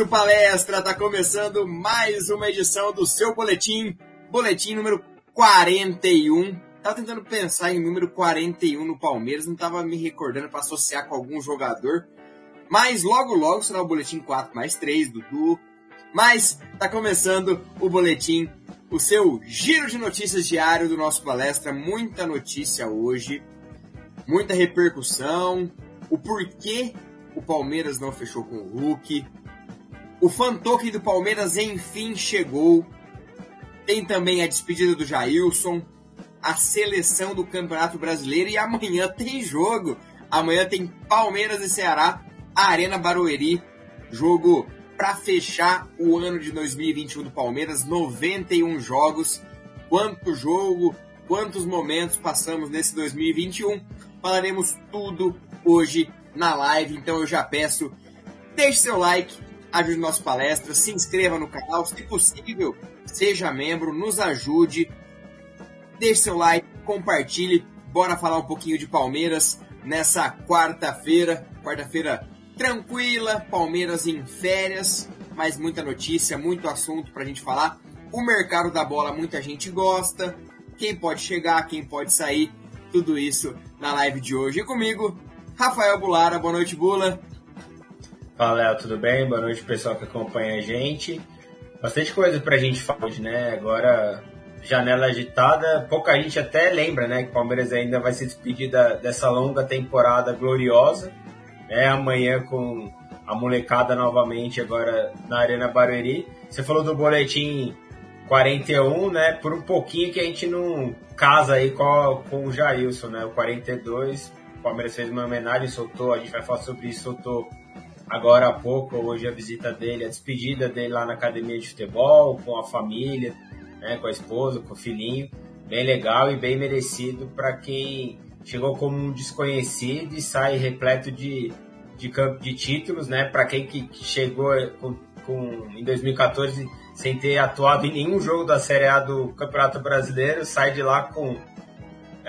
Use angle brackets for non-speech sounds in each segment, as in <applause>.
Nosso palestra, tá começando mais uma edição do seu boletim, boletim número 41. Tava tentando pensar em número 41 no Palmeiras, não tava me recordando para associar com algum jogador. Mas logo logo será o boletim 4 mais 3 Dudu. Mas tá começando o boletim, o seu giro de notícias diário do nosso palestra, muita notícia hoje, muita repercussão, o porquê o Palmeiras não fechou com o Hulk. O fantoque do Palmeiras enfim chegou. Tem também a despedida do Jailson, a seleção do Campeonato Brasileiro e amanhã tem jogo. Amanhã tem Palmeiras e Ceará, Arena Barueri, jogo para fechar o ano de 2021 do Palmeiras, 91 jogos. Quanto jogo, quantos momentos passamos nesse 2021? Falaremos tudo hoje na live, então eu já peço, deixe seu like, ajude nossa palestra, se inscreva no canal, se possível, seja membro, nos ajude, deixe seu like, compartilhe, bora falar um pouquinho de Palmeiras nessa quarta-feira, quarta-feira tranquila, Palmeiras em férias, mas muita notícia, muito assunto pra gente falar. O mercado da bola muita gente gosta, quem pode chegar, quem pode sair, tudo isso na live de hoje. E comigo, Rafael Bulara. Boa noite, Bula. Fala, Léo, tudo bem? Boa noite, pessoal que acompanha a gente. Bastante coisa pra gente falar hoje, né? Agora, janela agitada, pouca gente até lembra, né? Que o Palmeiras ainda vai se despedir da, dessa longa temporada gloriosa. Né? Amanhã com a molecada novamente agora na Arena Barueri. Você falou do boletim 41, né? Por um pouquinho que a gente não casa aí com, com o Jailson, né? O 42 o Palmeiras fez uma homenagem, soltou, a gente vai falar sobre isso, soltou agora há pouco, hoje a visita dele, a despedida dele lá na academia de futebol, com a família, né, com a esposa, com o filhinho. Bem legal e bem merecido para quem chegou como um desconhecido e sai repleto de, de, de títulos, né? Para quem que chegou com, com, em 2014 sem ter atuado em nenhum jogo da Série A do Campeonato Brasileiro, sai de lá com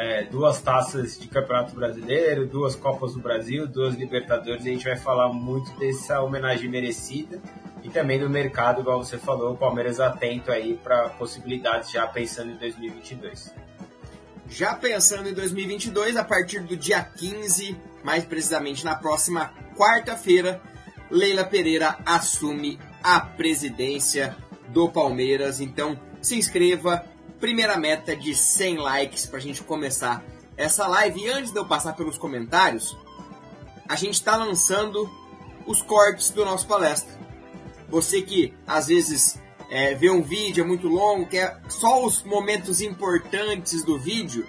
é, duas taças de Campeonato Brasileiro, duas Copas do Brasil, duas Libertadores. A gente vai falar muito dessa homenagem merecida e também do mercado, igual você falou, o Palmeiras atento aí para possibilidades já pensando em 2022. Já pensando em 2022, a partir do dia 15, mais precisamente na próxima quarta-feira, Leila Pereira assume a presidência do Palmeiras. Então, se inscreva, primeira meta de 100 likes para a gente começar essa live. E antes de eu passar pelos comentários, a gente está lançando os cortes do nosso palestra. Você que às vezes é, vê um vídeo é muito longo, quer só os momentos importantes do vídeo,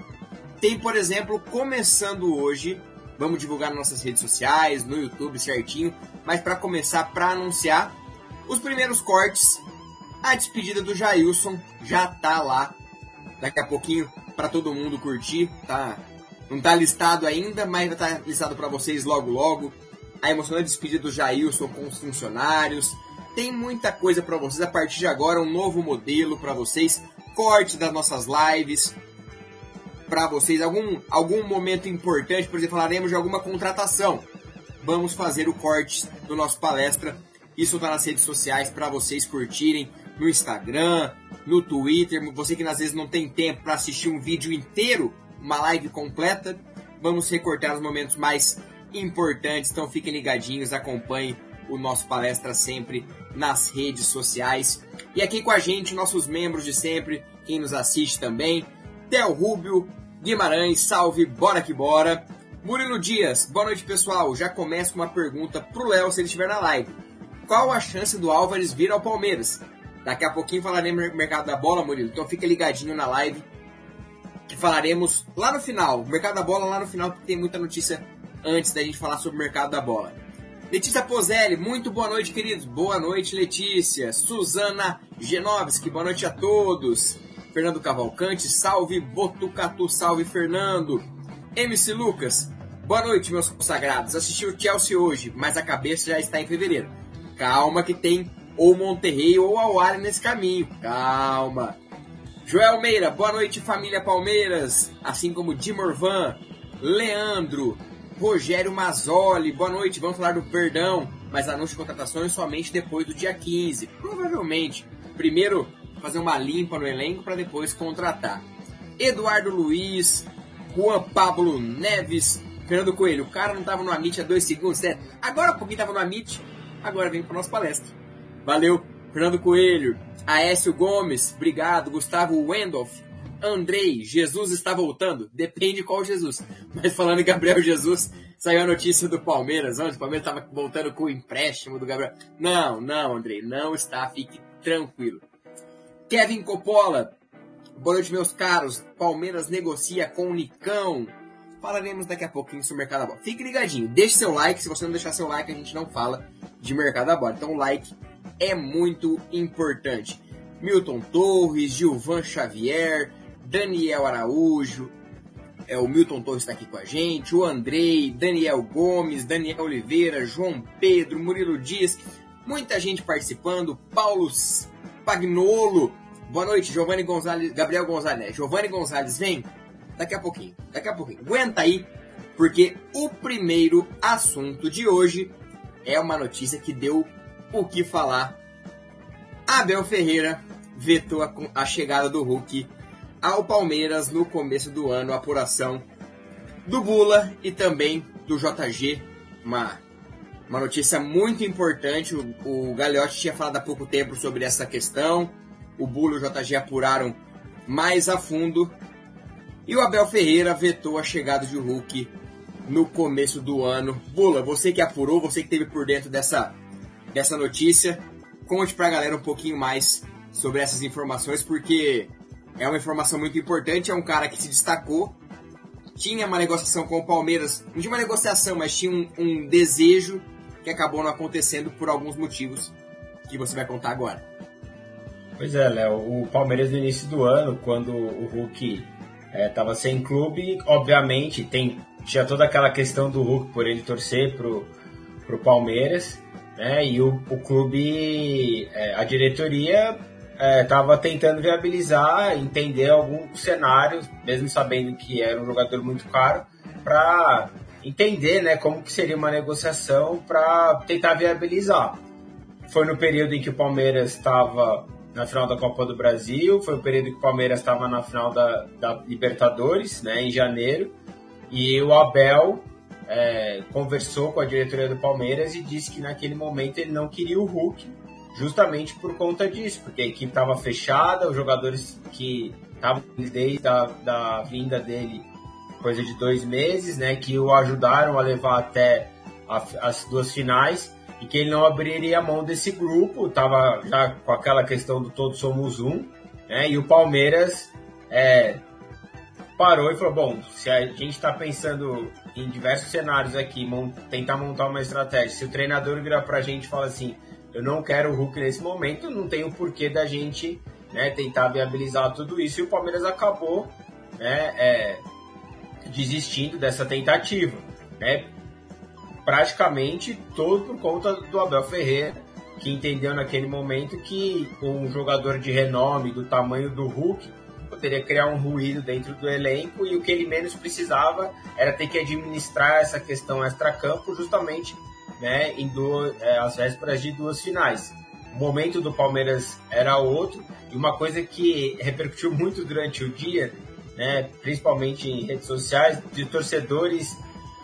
tem, por exemplo, começando hoje, vamos divulgar nas nossas redes sociais, no YouTube certinho, mas para começar, para anunciar os primeiros cortes, a despedida do Jailson já tá lá daqui a pouquinho para todo mundo curtir, tá? Não tá listado ainda, mas vai estar tá listado para vocês logo logo. A emocionante despedida do Jailson com os funcionários. Tem muita coisa para vocês a partir de agora, um novo modelo para vocês, corte das nossas lives para vocês, algum algum momento importante, por exemplo, falaremos de alguma contratação. Vamos fazer o corte do nosso palestra isso tá nas redes sociais para vocês curtirem no Instagram, no Twitter. Você que às vezes não tem tempo para assistir um vídeo inteiro, uma live completa, vamos recortar os momentos mais importantes. Então fiquem ligadinhos, acompanhem o nosso palestra sempre nas redes sociais. E aqui com a gente, nossos membros de sempre, quem nos assiste também, Theo Rubio, Guimarães, salve, bora que bora. Murilo Dias, boa noite pessoal. Já começo com uma pergunta pro Léo se ele estiver na live. Qual a chance do Álvares vir ao Palmeiras? Daqui a pouquinho falaremos do mercado da bola, Murilo. Então fica ligadinho na live que falaremos lá no final. Mercado da bola lá no final, porque tem muita notícia antes da gente falar sobre o mercado da bola. Letícia Pozelli, muito boa noite, queridos. Boa noite, Letícia. Suzana Genovski, boa noite a todos. Fernando Cavalcante, salve Botucatu, salve Fernando. MC Lucas, boa noite, meus consagrados. Assisti o Chelsea hoje, mas a cabeça já está em fevereiro. Calma que tem ou Monterrey ou Awara nesse caminho. Calma. Joel Meira, boa noite família Palmeiras, assim como Dimorvan, Leandro, Rogério Mazzoli, boa noite. Vamos falar do perdão, mas anúncio de contratações somente depois do dia 15. Provavelmente. Primeiro fazer uma limpa no elenco para depois contratar. Eduardo Luiz, Juan Pablo Neves, Fernando Coelho. O cara não tava no Amit há dois segundos, né? Agora há pouquinho tava no Amit, agora vem para nossa palestra. Valeu, Fernando Coelho. Aécio Gomes, obrigado. Gustavo Wendorf, Andrei, Jesus está voltando. Depende qual Jesus. <laughs> Mas falando em Gabriel Jesus, saiu a notícia do Palmeiras, o Palmeiras estava voltando com o empréstimo do Gabriel. Não, não, Andrei, não está. Fique tranquilo. Kevin Coppola, boa noite, meus caros. Palmeiras negocia com o Nicão. Falaremos daqui a pouquinho sobre o mercado da bola. Fique ligadinho, deixe seu like. Se você não deixar seu like, a gente não fala de mercado da bola. Então, like é muito importante. Milton Torres, Gilvan Xavier, Daniel Araújo, é, o Milton Torres está aqui com a gente, o Andrei, Daniel Gomes, Daniel Oliveira, João Pedro, Murilo Dias, muita gente participando, Paulo Pagnolo, boa noite, Giovanni Gonzalez, Gabriel Gonzalez? Giovanni Gonzalez, vem, daqui a pouquinho, daqui a pouquinho, aguenta aí, porque o primeiro assunto de hoje é uma notícia que deu o que falar. Abel Ferreira vetou a, a chegada do Hulk ao Palmeiras no começo do ano, a apuração do Bula e também do JG. Uma, uma notícia muito importante. O, o tinha falado há pouco tempo sobre essa questão. O Bula e o JG apuraram mais a fundo. E o Abel Ferreira vetou a chegada de Hulk no começo do ano. Bula, você que apurou, você que esteve por dentro dessa, dessa notícia, conte pra galera um pouquinho mais sobre essas informações, porque é uma informação muito importante. É um cara que se destacou. Tinha uma negociação com o Palmeiras, não tinha uma negociação, mas tinha um, um desejo que acabou não acontecendo por alguns motivos que você vai contar agora. Pois é, Léo. O Palmeiras no início do ano, quando o Hulk estava é, sem clube, obviamente tem tinha toda aquela questão do Hulk por ele torcer pro, pro Palmeiras, né? E o, o clube, é, a diretoria estava é, tentando viabilizar, entender alguns cenários, mesmo sabendo que era um jogador muito caro, para entender né, como que seria uma negociação para tentar viabilizar. Foi no período em que o Palmeiras estava na final da Copa do Brasil, foi o período em que o Palmeiras estava na final da, da, Libertadores, né, em janeiro, e o Abel é, conversou com a diretoria do Palmeiras e disse que naquele momento ele não queria o Hulk, justamente por conta disso, porque a equipe estava fechada, os jogadores que estavam desde a da vinda dele, coisa de dois meses, né, que o ajudaram a levar até a, as duas finais e que ele não abriria a mão desse grupo, estava já com aquela questão do todos somos um, né, e o Palmeiras é, parou e falou, bom, se a gente está pensando em diversos cenários aqui, tentar montar uma estratégia, se o treinador virar para a gente e falar assim, eu não quero o Hulk nesse momento, não tem o porquê da gente né, tentar viabilizar tudo isso. E o Palmeiras acabou né, é, desistindo dessa tentativa. Né, praticamente todo por conta do Abel Ferreira, que entendeu naquele momento que um jogador de renome do tamanho do Hulk poderia criar um ruído dentro do elenco e o que ele menos precisava era ter que administrar essa questão extra-campo justamente né, em duas, é, as vésperas de duas finais. O momento do Palmeiras era outro, e uma coisa que repercutiu muito durante o dia, né, principalmente em redes sociais, de torcedores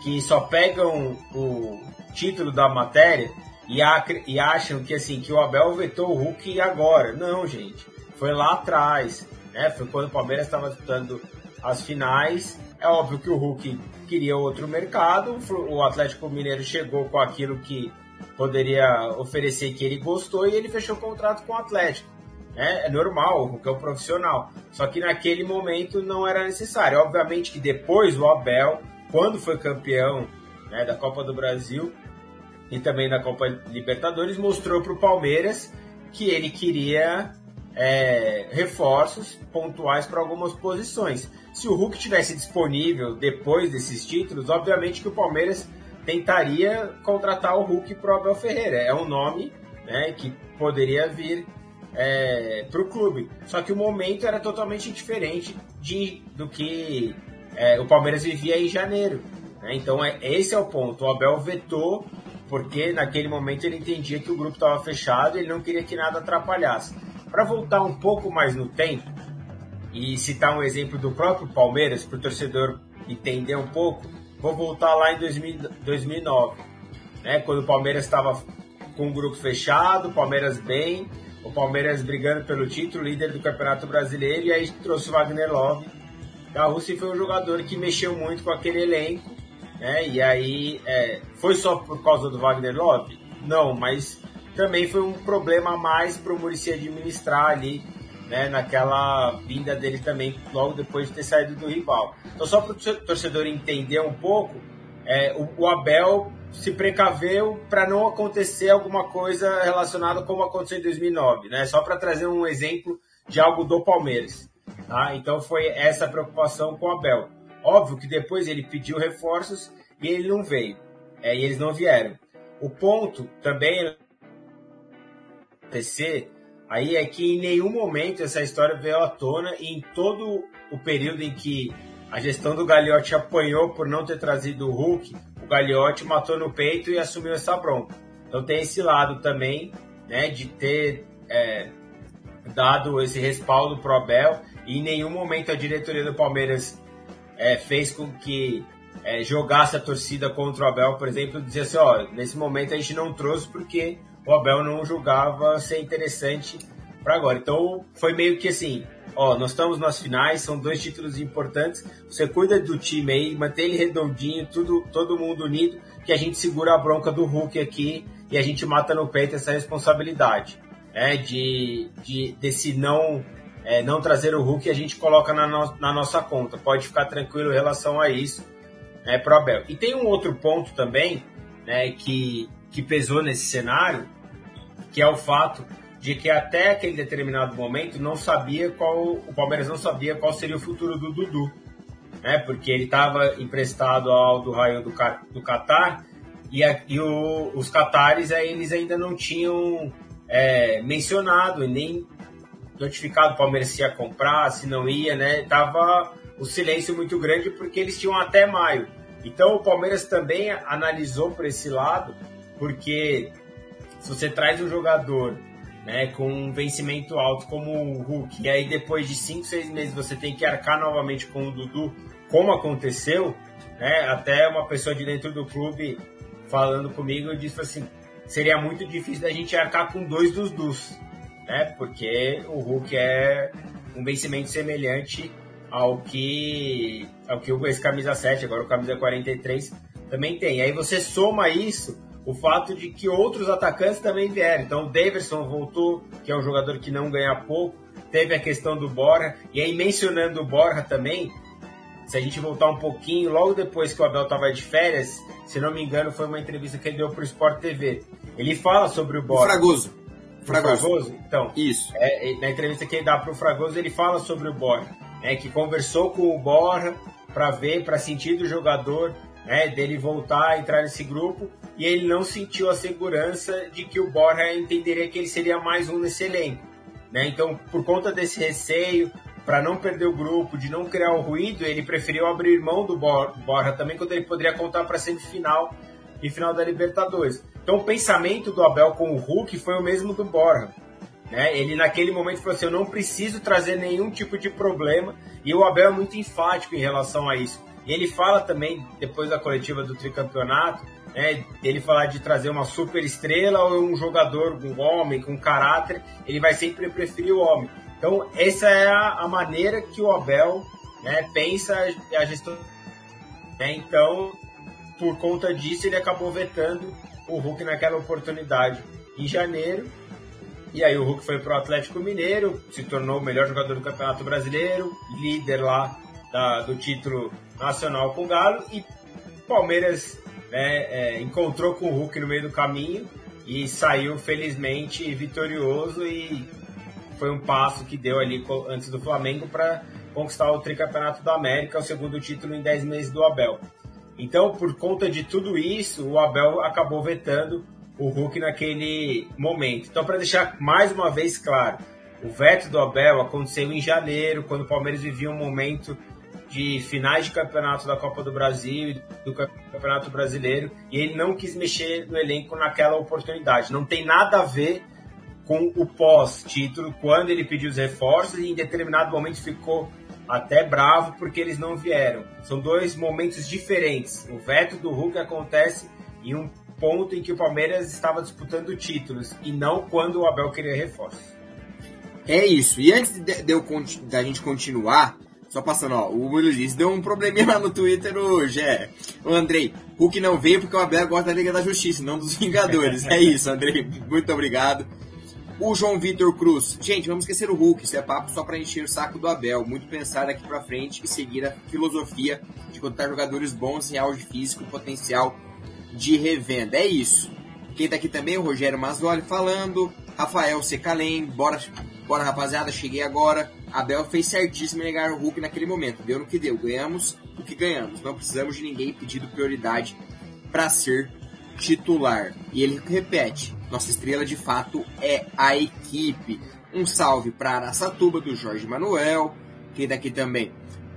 que só pegam o título da matéria e, e acham que assim que o Abel vetou o Hulk agora. Não, gente. Foi lá atrás. Né? Foi quando o Palmeiras estava disputando as finais é óbvio que o Hulk queria outro mercado, o Atlético Mineiro chegou com aquilo que poderia oferecer que ele gostou e ele fechou o contrato com o Atlético. É, é normal, o Hulk é um profissional. Só que naquele momento não era necessário. Obviamente que depois o Abel, quando foi campeão né, da Copa do Brasil e também da Copa Libertadores, mostrou para o Palmeiras que ele queria é, reforços pontuais para algumas posições. Se o Hulk tivesse disponível depois desses títulos, obviamente que o Palmeiras tentaria contratar o Hulk para o Abel Ferreira. É um nome né, que poderia vir é, para o clube. Só que o momento era totalmente diferente de, do que é, o Palmeiras vivia em janeiro. Né? Então, é, esse é o ponto. O Abel vetou porque naquele momento ele entendia que o grupo estava fechado e ele não queria que nada atrapalhasse. Para voltar um pouco mais no tempo e citar um exemplo do próprio Palmeiras, para o torcedor entender um pouco, vou voltar lá em 2000, 2009, né, quando o Palmeiras estava com o grupo fechado, o Palmeiras bem, o Palmeiras brigando pelo título, líder do Campeonato Brasileiro, e aí trouxe o Wagner Love da Rússia e foi um jogador que mexeu muito com aquele elenco né? E aí, é, foi só por causa do Wagner Love? Não, mas também foi um problema a mais para o Murici administrar ali, né, naquela vinda dele também, logo depois de ter saído do rival. Então, só para o torcedor entender um pouco, é, o, o Abel se precaveu para não acontecer alguma coisa relacionada como aconteceu em 2009, né? Só para trazer um exemplo de algo do Palmeiras. Tá? Então foi essa preocupação com o Abel. Óbvio que depois ele pediu reforços e ele não veio. É, e eles não vieram. O ponto também acontecer aí é que em nenhum momento essa história veio à tona e em todo o período em que a gestão do Gagliotti apanhou por não ter trazido o Hulk, o Gagliotti matou no peito e assumiu essa bronca. Então tem esse lado também, né, de ter é, dado esse respaldo pro Abel e em nenhum momento a diretoria do Palmeiras é, fez com que é, jogasse a torcida contra o Abel, por exemplo, dizia assim, ó, nesse momento a gente não trouxe porque o Abel não julgava ser interessante para agora. Então foi meio que assim, ó, nós estamos nas finais, são dois títulos importantes, você cuida do time aí, mantém ele redondinho, tudo, todo mundo unido, que a gente segura a bronca do Hulk aqui e a gente mata no peito essa responsabilidade, né, de, de desse não é, não trazer o Hulk a gente coloca na, no, na nossa conta. Pode ficar tranquilo em relação a isso, né, pro Abel. E tem um outro ponto também, né, que, que pesou nesse cenário, que é o fato de que até aquele determinado momento não sabia qual o Palmeiras não sabia qual seria o futuro do Dudu, né? Porque ele estava emprestado ao do Raio do, do Qatar e, a, e o, os Qatares aí, eles ainda não tinham é, mencionado nem notificado o Palmeiras se ia comprar, se não ia, né? Tava o silêncio muito grande porque eles tinham até maio. Então o Palmeiras também analisou por esse lado, porque se você traz um jogador né, com um vencimento alto como o Hulk, e aí depois de 5, 6 meses você tem que arcar novamente com o Dudu, como aconteceu, né, até uma pessoa de dentro do clube falando comigo disse assim, seria muito difícil da gente arcar com dois dos Dus né? Porque o Hulk é um vencimento semelhante ao que ao que o ex-camisa 7, agora o camisa 43 também tem. Aí você soma isso o fato de que outros atacantes também vieram. Então o Davidson voltou, que é um jogador que não ganha pouco, teve a questão do Borja, e aí mencionando o Borja também, se a gente voltar um pouquinho, logo depois que o Abel estava de férias, se não me engano, foi uma entrevista que ele deu para o Sport TV. Ele fala sobre o Borja. O Fragoso. Fragoso. Fragoso? Então, isso. É, na entrevista que ele dá para o Fragoso, ele fala sobre o Borja, né, que conversou com o Borja para ver, para sentir do jogador, né, dele voltar a entrar nesse grupo, e ele não sentiu a segurança de que o Borja entenderia que ele seria mais um nesse elenco. Né? Então, por conta desse receio, para não perder o grupo, de não criar o ruído, ele preferiu abrir mão do Borja também, quando ele poderia contar para semifinal e final da Libertadores. Então o pensamento do Abel com o Hulk foi o mesmo do Borja. Né? Ele naquele momento falou assim, eu não preciso trazer nenhum tipo de problema, e o Abel é muito enfático em relação a isso. E ele fala também, depois da coletiva do tricampeonato, né, ele falar de trazer uma super estrela ou um jogador, um homem com caráter, ele vai sempre preferir o homem. Então, essa é a, a maneira que o Abel né, pensa a gestão. Né? Então, por conta disso, ele acabou vetando o Hulk naquela oportunidade em janeiro. E aí o Hulk foi para o Atlético Mineiro, se tornou o melhor jogador do Campeonato Brasileiro, líder lá da, do título nacional com o Galo. E Palmeiras né, é, encontrou com o Hulk no meio do caminho e saiu felizmente vitorioso e foi um passo que deu ali antes do Flamengo para conquistar o tricampeonato da América, o segundo título em 10 meses do Abel. Então, por conta de tudo isso, o Abel acabou vetando o Hulk naquele momento. Então, para deixar mais uma vez claro, o veto do Abel aconteceu em janeiro, quando o Palmeiras vivia um momento de finais de campeonato da Copa do Brasil e do Campeonato Brasileiro e ele não quis mexer no elenco naquela oportunidade. Não tem nada a ver com o pós-título, quando ele pediu os reforços e em determinado momento ficou até bravo porque eles não vieram. São dois momentos diferentes. O veto do Hulk acontece em um ponto em que o Palmeiras estava disputando títulos e não quando o Abel queria reforços. É isso. E antes da gente continuar, só passando, ó, o Will disse, deu um probleminha lá no Twitter hoje, é. O Andrei, Hulk não veio porque o Abel gosta da Liga da Justiça, não dos Vingadores. é isso, Andrei, muito obrigado. O João Vitor Cruz, gente, vamos esquecer o Hulk, isso é papo só para encher o saco do Abel. Muito pensar daqui para frente e seguir a filosofia de contar jogadores bons em auge físico potencial de revenda. É isso. Quem tá aqui também o Rogério Mazzoli falando, Rafael Secalém, bora, bora rapaziada, cheguei agora. Abel fez certíssimo em negar o Hulk naquele momento. Deu no que deu, ganhamos o que ganhamos. Não precisamos de ninguém pedindo prioridade para ser titular. E ele repete: nossa estrela de fato é a equipe. Um salve para Araçatuba do Jorge Manuel, quem daqui também.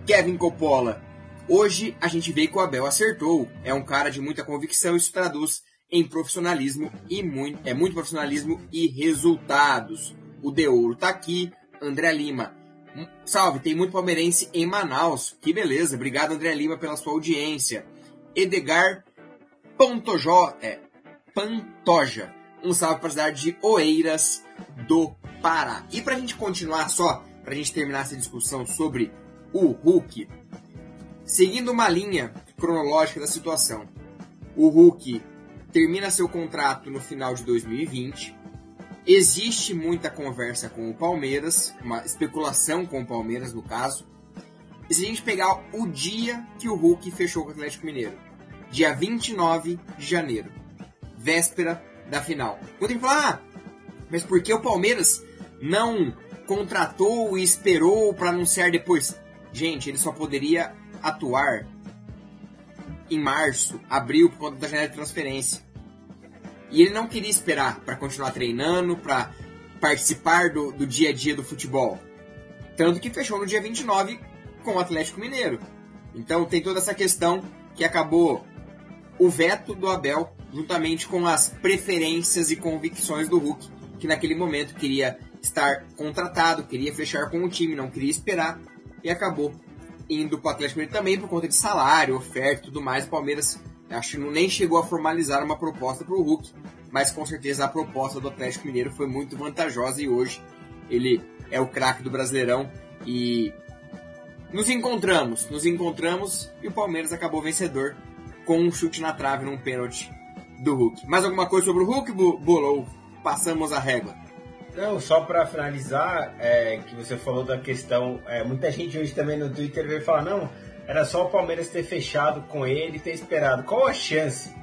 Kevin Coppola. Hoje a gente vê que o Abel acertou. É um cara de muita convicção, isso traduz em profissionalismo e muito, é muito profissionalismo e resultados. O De Ouro tá aqui, André Lima. Salve, tem muito palmeirense em Manaus. Que beleza, obrigado André Lima pela sua audiência. Edgar Pantojó, é, Pantoja. Um salve para a cidade de Oeiras do Pará. E para a gente continuar só, para a gente terminar essa discussão sobre o Hulk, seguindo uma linha cronológica da situação, o Hulk termina seu contrato no final de 2020. Existe muita conversa com o Palmeiras, uma especulação com o Palmeiras no caso. E se a gente pegar o dia que o Hulk fechou com o Atlético Mineiro, dia 29 de janeiro, véspera da final. Quando ele fala, ah, mas por que o Palmeiras não contratou e esperou para anunciar depois? Gente, ele só poderia atuar em março, abril, por conta da janela de transferência. E ele não queria esperar para continuar treinando, para participar do, do dia a dia do futebol. Tanto que fechou no dia 29 com o Atlético Mineiro. Então tem toda essa questão que acabou o veto do Abel, juntamente com as preferências e convicções do Hulk, que naquele momento queria estar contratado, queria fechar com o time, não queria esperar, e acabou indo para o Atlético Mineiro também por conta de salário, oferta e tudo mais. O Palmeiras acho que nem chegou a formalizar uma proposta para o Hulk, mas com certeza a proposta do Atlético Mineiro foi muito vantajosa e hoje ele é o craque do Brasileirão e nos encontramos, nos encontramos e o Palmeiras acabou vencedor com um chute na trave num pênalti do Hulk. Mais alguma coisa sobre o Hulk, Bolou? Passamos a régua. Não, só para finalizar, é, que você falou da questão, é, muita gente hoje também no Twitter veio falar, não, era só o Palmeiras ter fechado com ele e ter esperado. Qual a chance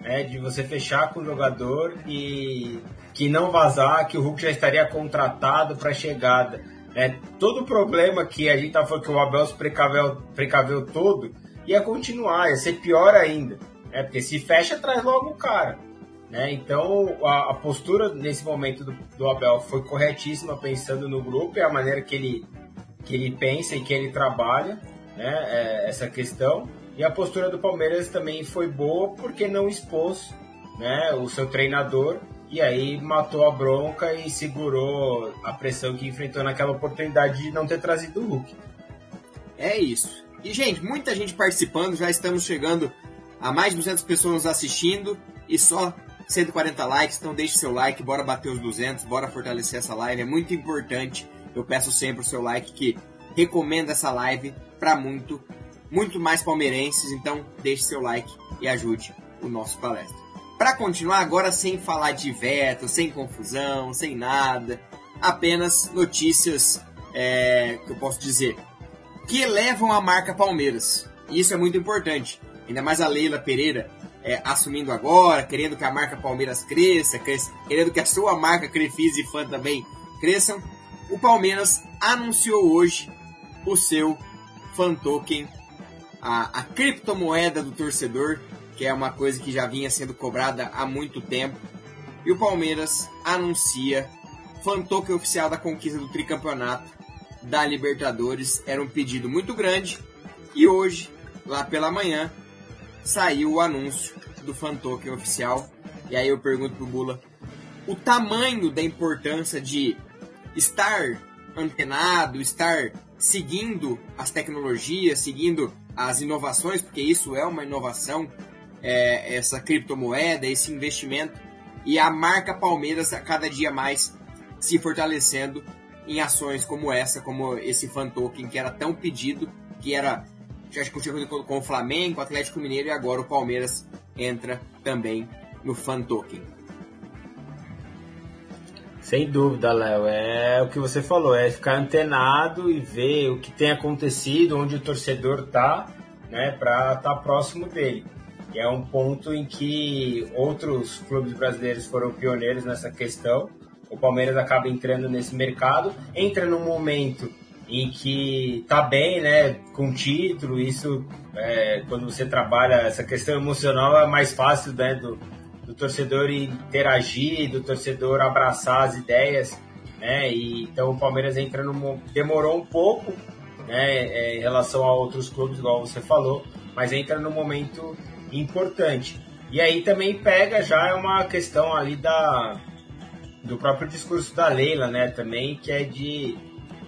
né, de você fechar com o jogador e que não vazar, que o Hulk já estaria contratado para chegada? É, todo o problema que a gente tá falando que o Abel se precaveu, precaveu todo, ia continuar, ia ser pior ainda. Né? Porque se fecha, traz logo o cara. Né? Então, a, a, postura nesse momento do, do, Abel foi corretíssima, pensando no grupo e a maneira que ele, que ele pensa e que ele trabalha né? É, essa questão. E a postura do Palmeiras também foi boa porque não expôs né, o seu treinador e aí matou a bronca e segurou a pressão que enfrentou naquela oportunidade de não ter trazido o Hulk. É isso. E, gente, muita gente participando, já estamos chegando a mais de 200 pessoas assistindo e só 140 likes, então deixe seu like, bora bater os 200, bora fortalecer essa live, é muito importante. Eu peço sempre o seu like que recomenda essa live para muito, muito mais palmeirenses, então deixe seu like e ajude o nosso palestra. Para continuar agora sem falar de veto, sem confusão, sem nada, apenas notícias é, que eu posso dizer que levam a marca Palmeiras. E isso é muito importante. Ainda mais a Leila Pereira é, assumindo agora, querendo que a marca Palmeiras cresça, cresça, querendo que a sua marca Crefisa e Fã também cresçam. O Palmeiras anunciou hoje o seu Fan Token, a, a criptomoeda do torcedor, que é uma coisa que já vinha sendo cobrada há muito tempo. E o Palmeiras anuncia Fan Token oficial da conquista do tricampeonato da Libertadores. Era um pedido muito grande E hoje, lá pela manhã, saiu o anúncio do fan token oficial. E aí eu pergunto pro Bula o tamanho da importância de estar antenado, estar seguindo as tecnologias, seguindo as inovações, porque isso é uma inovação, é, essa criptomoeda, esse investimento, e a marca Palmeiras a cada dia mais se fortalecendo em ações como essa, como esse fan token que era tão pedido, que era já discutiu com o Flamengo, o Atlético Mineiro e agora o Palmeiras entra também no fan token. Sem dúvida, Léo. É o que você falou, é ficar antenado e ver o que tem acontecido, onde o torcedor está, né, para estar tá próximo dele. E é um ponto em que outros clubes brasileiros foram pioneiros nessa questão. O Palmeiras acaba entrando nesse mercado, entra num momento em que tá bem, né, com título, isso é, quando você trabalha essa questão emocional é mais fácil, né, do, do torcedor interagir, do torcedor abraçar as ideias, né, e então o Palmeiras entra no demorou um pouco, né, é, em relação a outros clubes, igual você falou, mas entra no momento importante. E aí também pega já uma questão ali da do próprio discurso da Leila, né, também que é de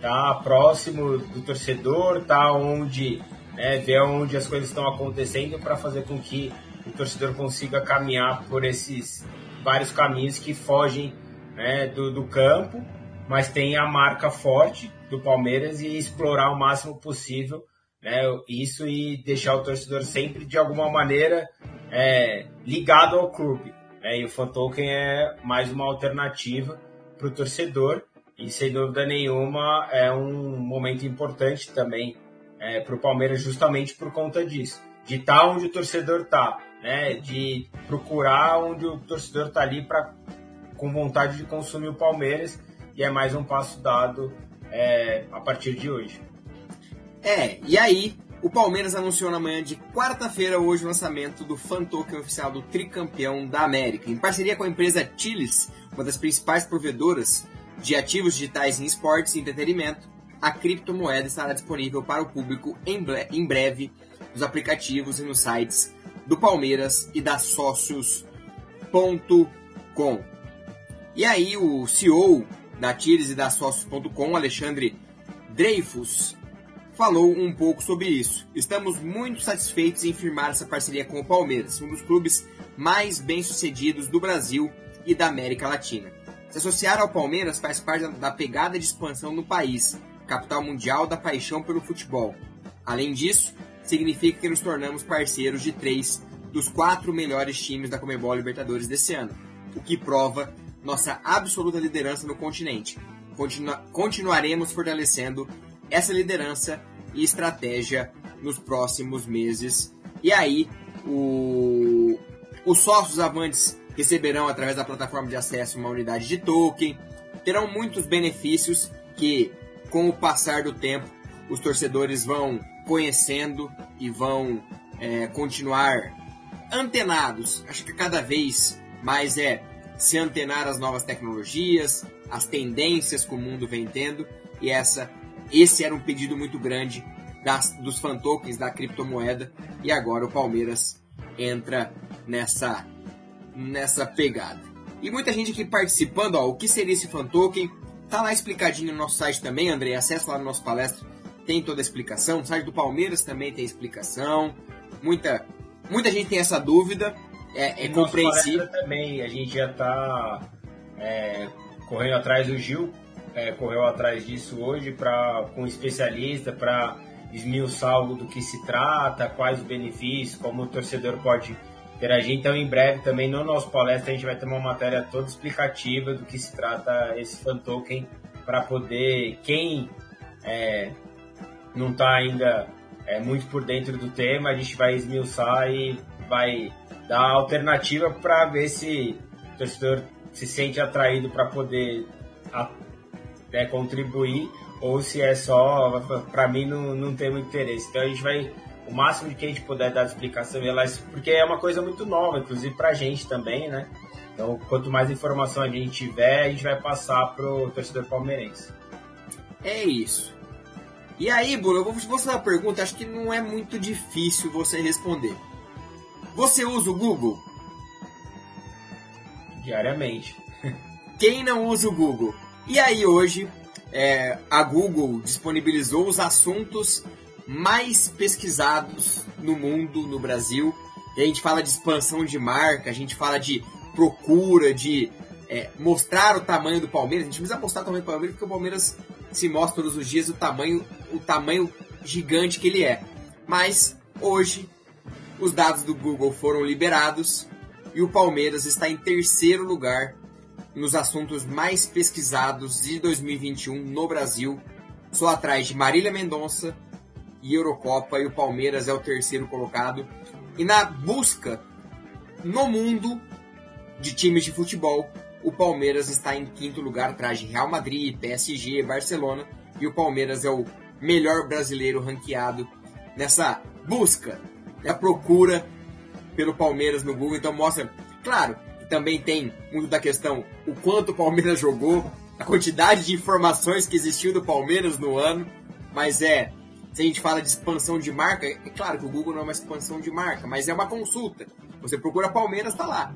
tá próximo do torcedor, tá onde, né, ver onde as coisas estão acontecendo para fazer com que o torcedor consiga caminhar por esses vários caminhos que fogem né, do, do campo, mas tem a marca forte do Palmeiras e explorar o máximo possível né, isso e deixar o torcedor sempre de alguma maneira é, ligado ao clube. Né, e o fan é mais uma alternativa para o torcedor e sem dúvida nenhuma é um momento importante também é, para o Palmeiras justamente por conta disso. De estar tá onde o torcedor está, né? de procurar onde o torcedor está ali pra, com vontade de consumir o Palmeiras e é mais um passo dado é, a partir de hoje. É, e aí o Palmeiras anunciou na manhã de quarta-feira hoje o lançamento do fan token oficial do tricampeão da América. Em parceria com a empresa Chiles, uma das principais provedoras de ativos digitais em esportes e entretenimento, a criptomoeda estará disponível para o público em, breve nos aplicativos e nos sites do Palmeiras e da Sócios.com. E aí o CEO da Tires e da Sócios.com, Alexandre Dreyfus, falou um pouco sobre isso. Estamos muito satisfeitos em firmar essa parceria com o Palmeiras, um dos clubes mais bem-sucedidos do Brasil e da América Latina. Se associar ao Palmeiras faz parte da pegada de expansão no país, capital mundial da paixão pelo futebol. Além disso, significa que nos tornamos parceiros de três dos quatro melhores times da Comebol Libertadores desse ano, o que prova nossa absoluta liderança no continente. Continua continuaremos fortalecendo essa liderança e estratégia nos próximos meses. E aí, o... os sócios avantes receberão através da plataforma de acesso uma unidade de token, terão muitos benefícios que, com o passar do tempo, os torcedores vão conhecendo e vão é, continuar antenados. Acho que cada vez mais é se antenar às novas tecnologias, às tendências que o mundo vem tendo, e essa, esse era um pedido muito grande das, dos fan tokens da criptomoeda, e agora o Palmeiras entra nessa nessa pegada. E muita gente aqui participando, ó, o que seria esse fan token? Tá lá explicadinho no nosso site também, André, acessa lá no nosso palestra, tem toda a explicação. O site do Palmeiras também tem explicação. Muita, muita gente tem essa dúvida, é, é compreensível. também, a gente já tá é, correndo atrás do Gil, é, correu atrás disso hoje para com um especialista para esmiuçar do que se trata, quais os benefícios, como o torcedor pode interagir. Então, em breve, também no nosso palestra, a gente vai ter uma matéria toda explicativa do que se trata esse fan token para poder, quem é, não está ainda é, muito por dentro do tema, a gente vai esmiuçar e vai dar alternativa para ver se o torcedor se sente atraído para poder a, é, contribuir ou se é só, para mim, não, não tem muito interesse. Então, a gente vai o máximo de que a gente puder dar explicação, porque é uma coisa muito nova, inclusive para a gente também, né? Então, quanto mais informação a gente tiver, a gente vai passar pro torcedor palmeirense. É isso. E aí, Bruno, eu vou fazer uma pergunta, acho que não é muito difícil você responder. Você usa o Google? Diariamente. Quem não usa o Google? E aí, hoje, é, a Google disponibilizou os assuntos mais pesquisados no mundo, no Brasil. E a gente fala de expansão de marca, a gente fala de procura, de é, mostrar o tamanho do Palmeiras. A gente precisa mostrar o tamanho do Palmeiras porque o Palmeiras se mostra todos os dias o tamanho, o tamanho gigante que ele é. Mas hoje os dados do Google foram liberados e o Palmeiras está em terceiro lugar nos assuntos mais pesquisados de 2021 no Brasil, só atrás de Marília Mendonça e Eurocopa, e o Palmeiras é o terceiro colocado. E na busca no mundo de times de futebol, o Palmeiras está em quinto lugar atrás de Real Madrid, PSG, Barcelona, e o Palmeiras é o melhor brasileiro ranqueado nessa busca, na procura pelo Palmeiras no Google. Então mostra, claro, também tem muito da questão o quanto o Palmeiras <laughs> jogou, a quantidade de informações que existiu do Palmeiras no ano, mas é, se a gente fala de expansão de marca, é claro que o Google não é uma expansão de marca, mas é uma consulta. Você procura Palmeiras, está lá.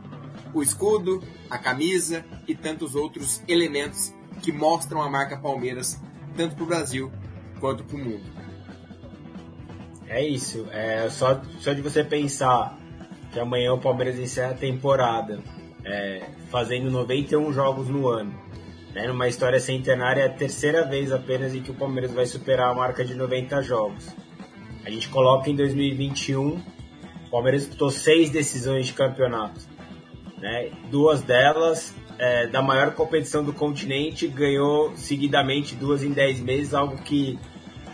O escudo, a camisa e tantos outros elementos que mostram a marca Palmeiras, tanto para o Brasil quanto para o mundo. É isso. É só, só de você pensar que amanhã o Palmeiras encerra a temporada é, fazendo 91 jogos no ano. Né? Numa história centenária, é a terceira vez apenas em que o Palmeiras vai superar a marca de 90 jogos. A gente coloca em 2021, o Palmeiras disputou seis decisões de campeonato. Né? Duas delas é, da maior competição do continente, ganhou seguidamente duas em dez meses, algo que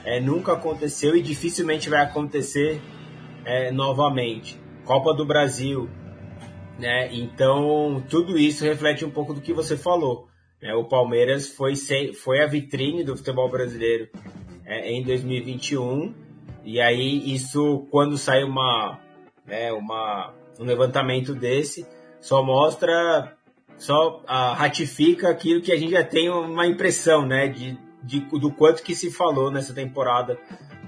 é, nunca aconteceu e dificilmente vai acontecer é, novamente. Copa do Brasil, né? Então, tudo isso reflete um pouco do que você falou. Né? O Palmeiras foi, sem, foi a vitrine do futebol brasileiro é, em 2021, e aí isso, quando sai uma, né, uma, um levantamento desse, só mostra, só uh, ratifica aquilo que a gente já tem uma impressão né, de, de do quanto que se falou nessa temporada,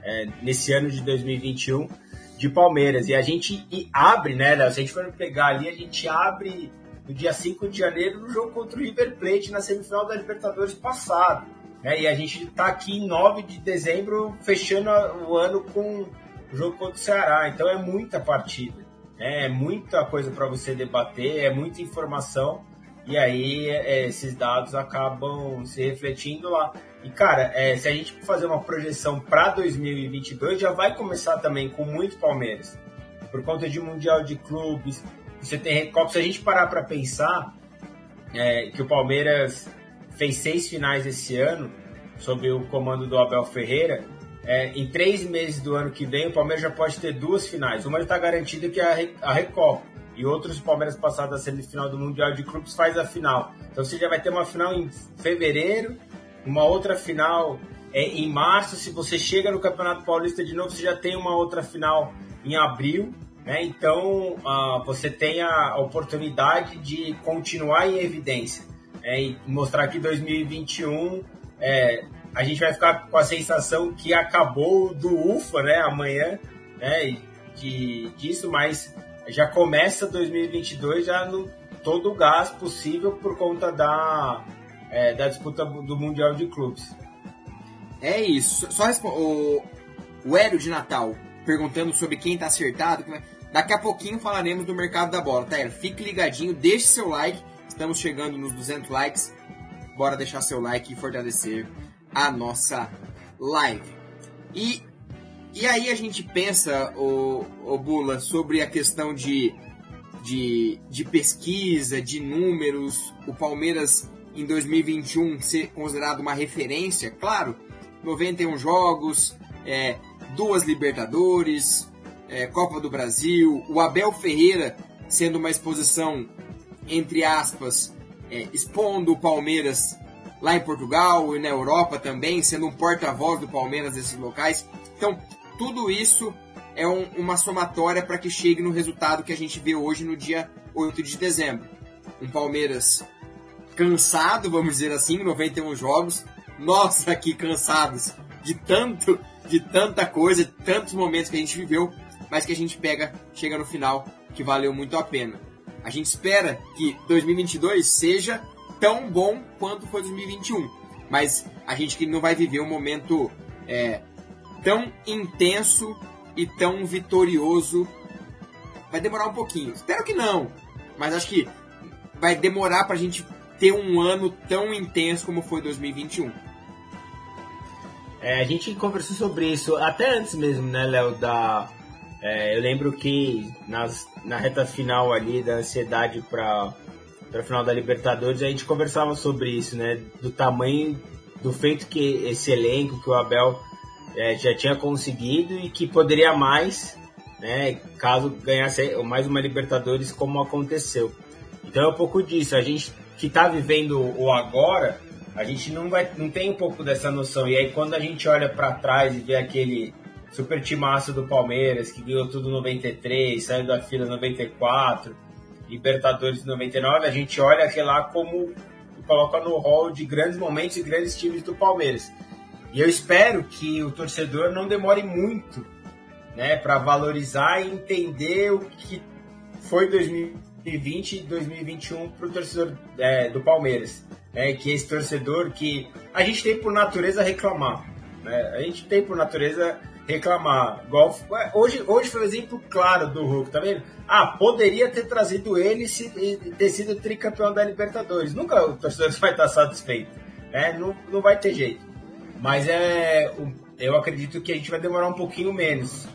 é, nesse ano de 2021 de Palmeiras. E a gente abre, né, Se a gente for pegar ali, a gente abre no dia 5 de janeiro no jogo contra o River Plate na semifinal da Libertadores passado. Né? E a gente está aqui em 9 de dezembro fechando o ano com o jogo contra o Ceará. Então é muita partida. Né? É muita coisa para você debater, é muita informação. E aí é, esses dados acabam se refletindo lá. E, cara, é, se a gente fazer uma projeção para 2022, já vai começar também com muito Palmeiras. Por conta de Mundial de Clubes, você tem Recopa. Se a gente parar para pensar é, que o Palmeiras fez seis finais esse ano, sob o comando do Abel Ferreira, é, em três meses do ano que vem, o Palmeiras já pode ter duas finais. Uma está garantida que é a Recopa. E outros Palmeiras passados da semifinal do Mundial de Clubes faz a final. Então você já vai ter uma final em fevereiro uma outra final é, em março. Se você chega no Campeonato Paulista de novo, você já tem uma outra final em abril. Né? Então uh, você tem a oportunidade de continuar em evidência é, e mostrar que 2021 é, a gente vai ficar com a sensação que acabou do UFA né, amanhã né, de, disso, mas já começa 2022 já no todo o gás possível por conta da é, da disputa do Mundial de Clubes. É isso. Só o, o Hélio de Natal perguntando sobre quem está acertado. Daqui a pouquinho falaremos do mercado da bola, tá? Fique ligadinho, deixe seu like. Estamos chegando nos 200 likes. Bora deixar seu like e fortalecer a nossa live. E, e aí a gente pensa, o, o Bula, sobre a questão de, de, de pesquisa, de números. O Palmeiras em 2021 ser considerado uma referência, claro, 91 jogos, é, duas Libertadores, é, Copa do Brasil, o Abel Ferreira sendo uma exposição, entre aspas, é, expondo o Palmeiras lá em Portugal e na Europa também, sendo um porta-voz do Palmeiras nesses locais. Então, tudo isso é um, uma somatória para que chegue no resultado que a gente vê hoje no dia 8 de dezembro. Um Palmeiras cansado, vamos dizer assim, 91 jogos. Nossa, que cansados de tanto, de tanta coisa, tantos momentos que a gente viveu, mas que a gente pega, chega no final, que valeu muito a pena. A gente espera que 2022 seja tão bom quanto foi 2021, mas a gente que não vai viver um momento é, tão intenso e tão vitorioso. Vai demorar um pouquinho. Espero que não, mas acho que vai demorar para a gente ter um ano tão intenso como foi 2021. É, a gente conversou sobre isso até antes mesmo, né, Léo? Da, é, eu lembro que nas, na reta final ali da ansiedade para a final da Libertadores, a gente conversava sobre isso, né? Do tamanho, do feito que esse elenco, que o Abel é, já tinha conseguido e que poderia mais, né? Caso ganhasse mais uma Libertadores, como aconteceu. Então é um pouco disso. A gente que está vivendo o agora, a gente não vai, não tem um pouco dessa noção. E aí quando a gente olha para trás e vê aquele super timaço do Palmeiras que ganhou tudo 93, saiu da fila 94, Libertadores 99, a gente olha aquele lá como coloca no hall de grandes momentos e grandes times do Palmeiras. E eu espero que o torcedor não demore muito, né, para valorizar e entender o que foi 2000 2020 e 2021 para o torcedor é, do Palmeiras. Né, que esse torcedor que a gente tem por natureza reclamar. Né, a gente tem por natureza reclamar. Igual, hoje, hoje foi um exemplo claro do Hulk, tá vendo? Ah, poderia ter trazido ele se, e ter sido tricampeão da Libertadores. Nunca o torcedor <laughs> vai estar satisfeito. Né? Não, não vai ter jeito. Mas é, eu acredito que a gente vai demorar um pouquinho menos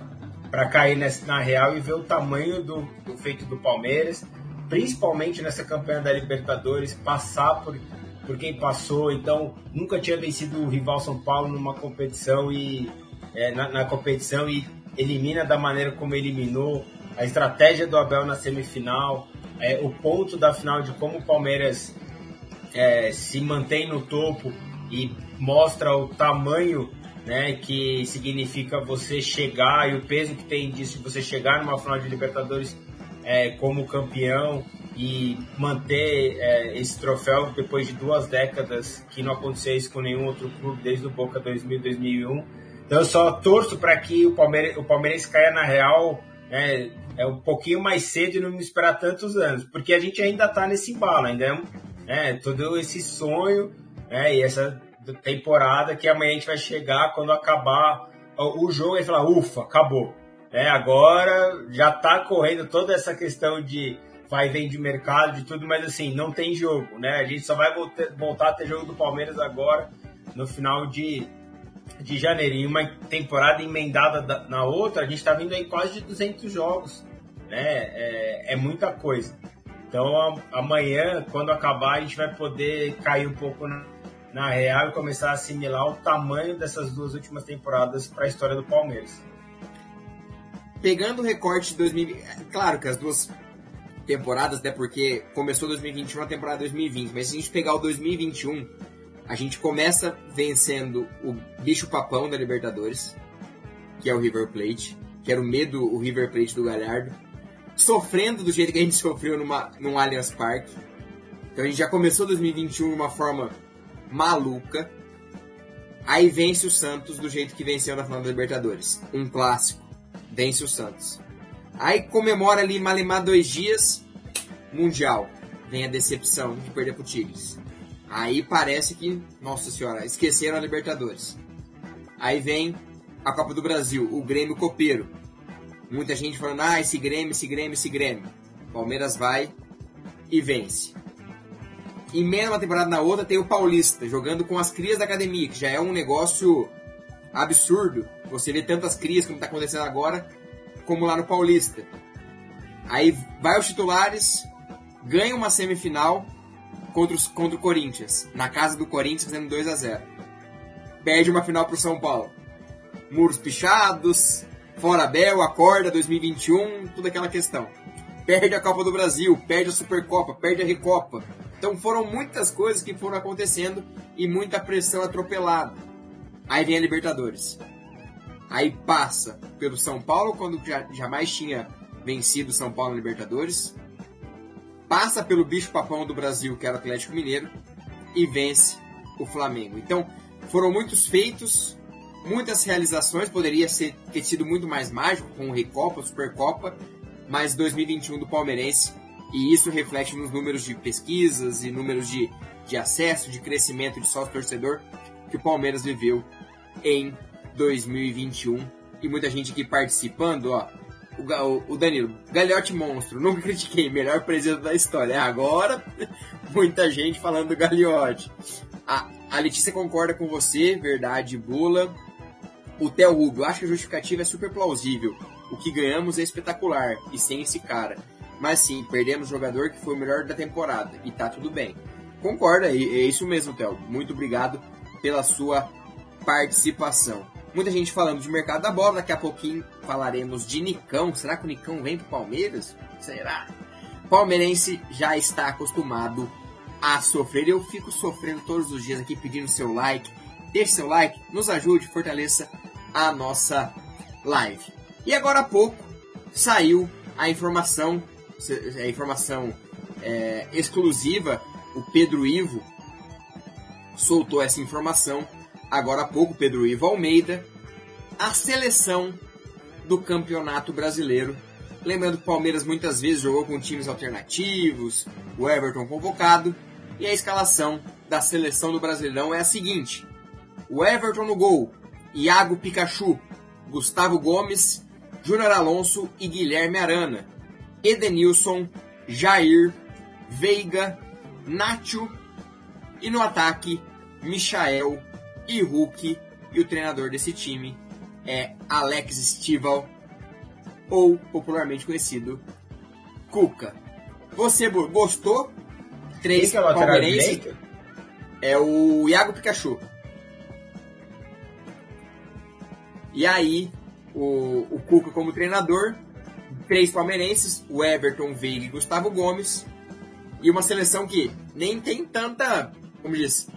para cair nessa, na real e ver o tamanho do, do, feito do Palmeiras, principalmente nessa campanha da Libertadores, passar por, por quem passou. Então, nunca tinha vencido o rival São Paulo numa competição e é, na, na, competição e elimina da maneira como eliminou. A estratégia do Abel na semifinal, é, o ponto da final de como o Palmeiras é, se mantém no topo e mostra o tamanho né, que significa você chegar e o peso que tem disso, você chegar numa final de Libertadores é, como campeão e manter é, esse troféu depois de duas décadas que não aconteceu isso com nenhum outro clube desde o Boca 2000 2001 então eu só torço para que o Palmeiras, o caia na real né, é um pouquinho mais cedo e não esperar tantos anos. Porque a gente ainda está nesse embalo ainda é né, todo esse sonho né, e essa temporada que amanhã a gente vai chegar quando acabar o jogo e falar, ufa, acabou. É, agora já tá correndo toda essa questão de vai vem de mercado, de tudo, mas assim, não tem jogo, né? A gente só vai voltar a ter jogo do Palmeiras agora no final de, de janeiro. E uma temporada emendada na outra, a gente tá vindo aí quase de 200 jogos, né? É, é muita coisa. Então amanhã, quando acabar, a gente vai poder cair um pouco na na real e começar a assimilar o tamanho dessas duas últimas temporadas para a história do Palmeiras. Pegando o recorte de 2020, é claro que as duas temporadas, até porque começou 2021 a temporada 2020, mas se a gente pegar o 2021, a gente começa vencendo o bicho papão da Libertadores, que é o River Plate, que era o medo, o River Plate do Galhardo, sofrendo do jeito que a gente <laughs> sofreu numa, num Allianz Parque. Então a gente já começou 2021 de uma forma maluca. Aí vence o Santos do jeito que venceu na final da Libertadores. Um clássico. Vence o Santos. Aí comemora ali Malemar dois dias. Mundial. Vem a decepção de perder pro Tigres. Aí parece que, nossa senhora, esqueceram a Libertadores. Aí vem a Copa do Brasil, o Grêmio Copeiro. Muita gente falando, ah, esse Grêmio, esse Grêmio, esse Grêmio. Palmeiras vai e vence emenda uma temporada na outra, tem o Paulista jogando com as crias da academia, que já é um negócio absurdo. Você vê tantas crias como está acontecendo agora, como lá no Paulista. Aí vai os titulares, ganha uma semifinal contra, os, contra o Corinthians, na casa do Corinthians, fazendo 2 a 0 Perde uma final para o São Paulo. Muros pichados, fora Bel, acorda 2021, toda aquela questão. Perde a Copa do Brasil, perde a Supercopa, perde a Recopa então foram muitas coisas que foram acontecendo e muita pressão atropelada. Aí vem a Libertadores. Aí passa pelo São Paulo, quando já, jamais tinha vencido São Paulo na Libertadores. Passa pelo bicho papão do Brasil, que era o Atlético Mineiro. E vence o Flamengo. Então foram muitos feitos muitas realizações, poderia ser, ter sido muito mais mágico com o Recopa, Supercopa, mas 2021 do Palmeirense, e isso reflete nos números de pesquisas e números de, de acesso, de crescimento de sócio torcedor que o Palmeiras viveu em 2021. E muita gente aqui participando, ó. O, o Danilo, Galhote Monstro, nunca critiquei, melhor presidente da história. Agora, <laughs> muita gente falando do Galhote. A, a Letícia concorda com você, verdade, Bula. O Theo Rubio, acho que a justificativa é super plausível. O que ganhamos é espetacular, e sem esse cara. Mas sim, perdemos jogador que foi o melhor da temporada, e tá tudo bem. Concorda, é isso mesmo, Theo. Muito obrigado pela sua participação. Muita gente falando de mercado da bola, daqui a pouquinho falaremos de Nicão. Será que o Nicão vem pro Palmeiras? Será? Palmeirense já está acostumado a sofrer. Eu fico sofrendo todos os dias aqui pedindo seu like. Deixe seu like, nos ajude, fortaleça a nossa live. E agora há pouco saiu a informação, a informação é, exclusiva, o Pedro Ivo soltou essa informação agora há pouco, Pedro Ivo Almeida, a seleção do Campeonato Brasileiro. Lembrando que o Palmeiras muitas vezes jogou com times alternativos, o Everton convocado, e a escalação da seleção do Brasileirão é a seguinte: o Everton no gol, Iago Pikachu, Gustavo Gomes, Júnior Alonso e Guilherme Arana, Edenilson, Jair, Veiga, Nacho e no ataque, Michael e Hulk. E o treinador desse time é Alex Stival, ou popularmente conhecido Cuca. Você gostou? Três Quem é palmeirenses. É o Iago Pikachu. E aí, o, o Cuca como treinador, três palmeirenses, o Everton, Veiga e Gustavo Gomes. E uma seleção que nem tem tanta, como diz,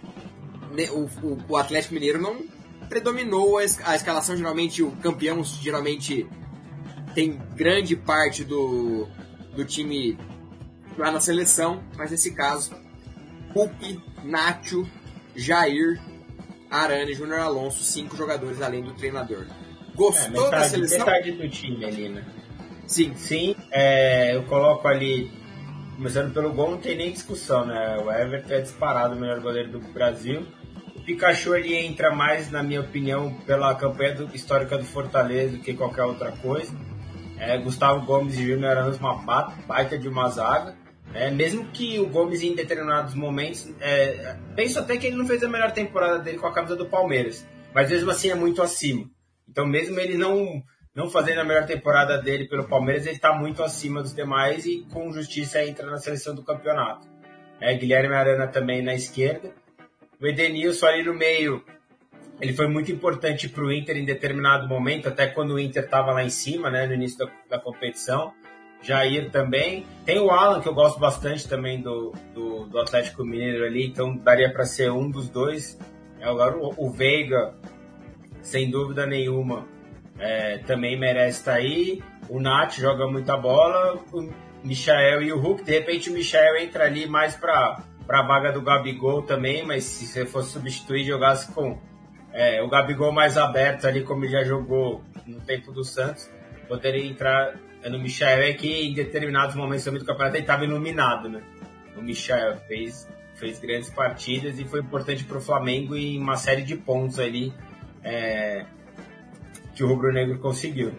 o, o, o Atlético Mineiro não predominou a, a, escalação. Geralmente, o campeão geralmente tem grande parte do, do time lá na seleção, mas nesse caso, Hulk, Nacho, Jair, Arana e Júnior Alonso, cinco jogadores além do treinador. Gostou é, metade, da seleção? Metade do time ali, né? Sim. Sim, é, eu coloco ali, começando pelo gol, não tem nem discussão, né? O Everton é disparado o melhor goleiro do Brasil. O Pikachu ele entra mais, na minha opinião, pela campanha do, histórica do Fortaleza do que qualquer outra coisa. É, Gustavo Gomes e Júnior Aranas uma baita de uma zaga. É, mesmo que o Gomes em determinados momentos, é, penso até que ele não fez a melhor temporada dele com a camisa do Palmeiras, mas mesmo assim é muito acima. Então mesmo ele não não fazendo a melhor temporada dele pelo Palmeiras, ele está muito acima dos demais e com justiça entra na seleção do campeonato. É, Guilherme Arana também na esquerda, o Edenilson ali no meio, ele foi muito importante para o Inter em determinado momento, até quando o Inter estava lá em cima, né, no início da, da, competição. Jair também. Tem o Alan, que eu gosto bastante também do, do, do Atlético Mineiro ali, então daria para ser um dos dois. É, agora o, o Veiga, sem dúvida nenhuma, é, também merece estar tá aí. O Nath joga muita bola, o Michael e o Hulk. De repente o Michael entra ali mais para para a vaga do Gabigol também, mas se você fosse substituir, jogasse com é, o Gabigol mais aberto ali, como ele já jogou no tempo do Santos, poderia entrar no Michel, é que em determinados momentos do campeonato ele estava iluminado, né? O Michel fez, fez grandes partidas e foi importante para o Flamengo em uma série de pontos ali é, que o Rubro Negro conseguiu.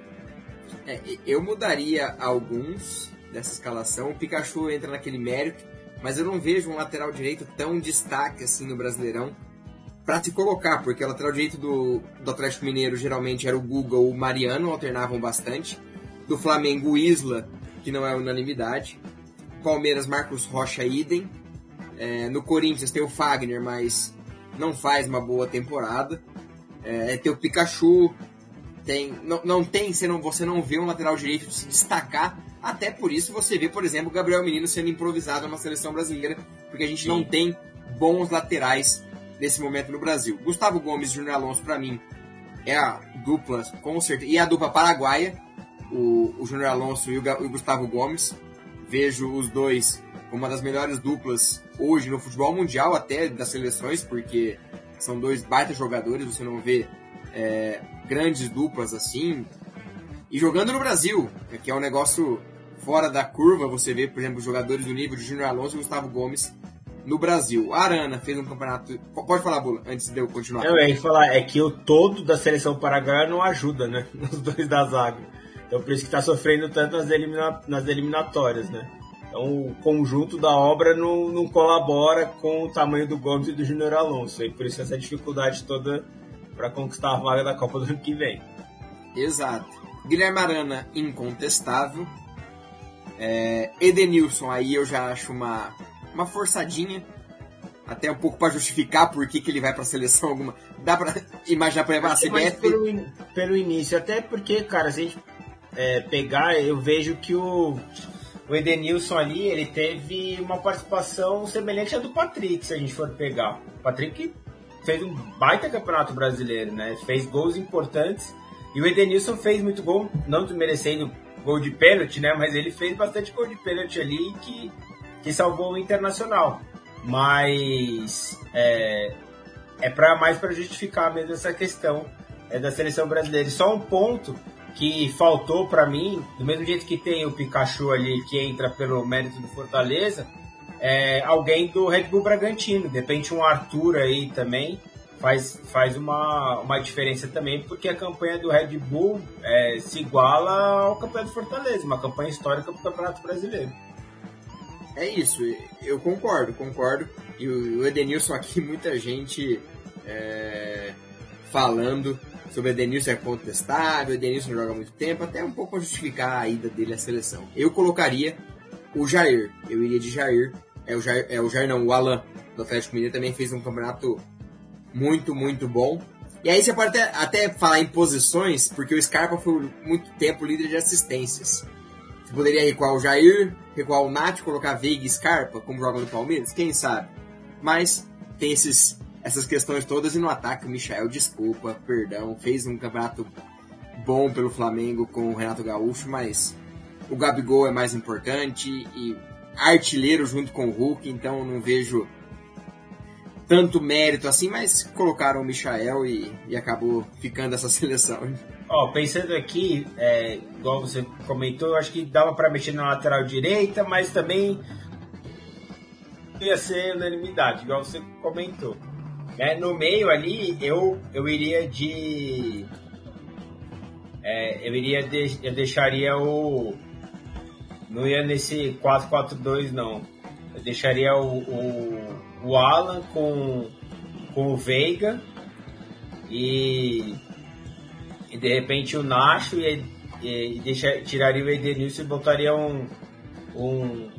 É, eu mudaria alguns dessa escalação. O Pikachu entra naquele mérito mas eu não vejo um lateral direito tão destaque assim no Brasileirão para se colocar, porque o lateral direito do, do Atlético Mineiro geralmente era o Guga ou o Mariano, alternavam bastante. Do Flamengo, o Isla, que não é unanimidade. Palmeiras, Marcos Rocha, idem. É, no Corinthians tem o Fagner, mas não faz uma boa temporada. É, tem o Pikachu, tem, não, não tem, você não, você não vê um lateral direito se destacar até por isso você vê, por exemplo, Gabriel Menino sendo improvisado na seleção brasileira, porque a gente Sim. não tem bons laterais nesse momento no Brasil. Gustavo Gomes e Júnior Alonso, para mim, é a dupla, com certeza, e a dupla paraguaia, o, o Júnior Alonso e o, o Gustavo Gomes. Vejo os dois uma das melhores duplas hoje no futebol mundial, até das seleções, porque são dois baita jogadores, você não vê é, grandes duplas assim, e jogando no Brasil, que é um negócio fora da curva, você vê, por exemplo, jogadores do nível de Júnior Alonso e Gustavo Gomes no Brasil. A Arana fez um campeonato. Pode falar, Bula, antes de eu continuar. Eu ia falar, é que o todo da seleção paraguaia não ajuda, né? <laughs> Os dois da zaga. Então por isso que está sofrendo tanto nas, elimina... nas eliminatórias, né? Então o conjunto da obra não, não colabora com o tamanho do Gomes e do Júnior Alonso. E por isso essa dificuldade toda para conquistar a vaga da Copa do ano que vem. Exato. Guilherme Arana, incontestável. É, Edenilson, aí eu já acho uma, uma forçadinha. Até um pouco para justificar por que, que ele vai para a seleção alguma. Dá para imaginar para levar a CBF? Pelo, pelo início, até porque, cara, se a gente é, pegar, eu vejo que o, o Edenilson ali, ele teve uma participação semelhante à do Patrick, se a gente for pegar. O Patrick fez um baita campeonato brasileiro, né? Fez gols importantes. E o Edenilson fez muito gol, não merecendo gol de pênalti, né? Mas ele fez bastante gol de pênalti ali que, que salvou o Internacional. Mas é, é para mais para justificar mesmo essa questão é, da seleção brasileira. Só um ponto que faltou para mim, do mesmo jeito que tem o Pikachu ali que entra pelo mérito do Fortaleza, é alguém do Red Bull Bragantino. De repente um Arthur aí também faz, faz uma, uma diferença também, porque a campanha do Red Bull é, se iguala ao campeão do Fortaleza, uma campanha histórica para o Campeonato Brasileiro. É isso, eu concordo, concordo. E o Edenilson aqui, <laughs> muita gente é, falando sobre o Edenilson é contestável, o Edenilson não joga muito tempo, até um pouco para justificar a ida dele à seleção. Eu colocaria o Jair, eu iria de Jair, é o Jair, é o Jair não, o Alan do Atlético Mineiro também fez um campeonato muito, muito bom. E aí você pode até, até falar em posições, porque o Scarpa foi muito tempo líder de assistências. Você poderia recuar o Jair, recuar o Nath, colocar Veiga e Scarpa, como joga no Palmeiras? Quem sabe? Mas tem esses, essas questões todas e no ataque o Michel, desculpa, perdão, fez um campeonato bom pelo Flamengo com o Renato Gaúcho, mas o Gabigol é mais importante e artilheiro junto com o Hulk, então não vejo tanto mérito assim, mas colocaram o Michael e, e acabou ficando essa <laughs> seleção. Ó, pensando aqui, é, igual você comentou, eu acho que dava para mexer na lateral direita, mas também ia ser unanimidade, igual você comentou. É, no meio ali, eu, eu iria de. É, eu iria de, eu deixaria o. Não ia nesse 4-4-2, não. Eu deixaria o, o o Alan com, com o Veiga e, e de repente o Nacho e, e, e deixa, tiraria o Edenilson e botaria um, um,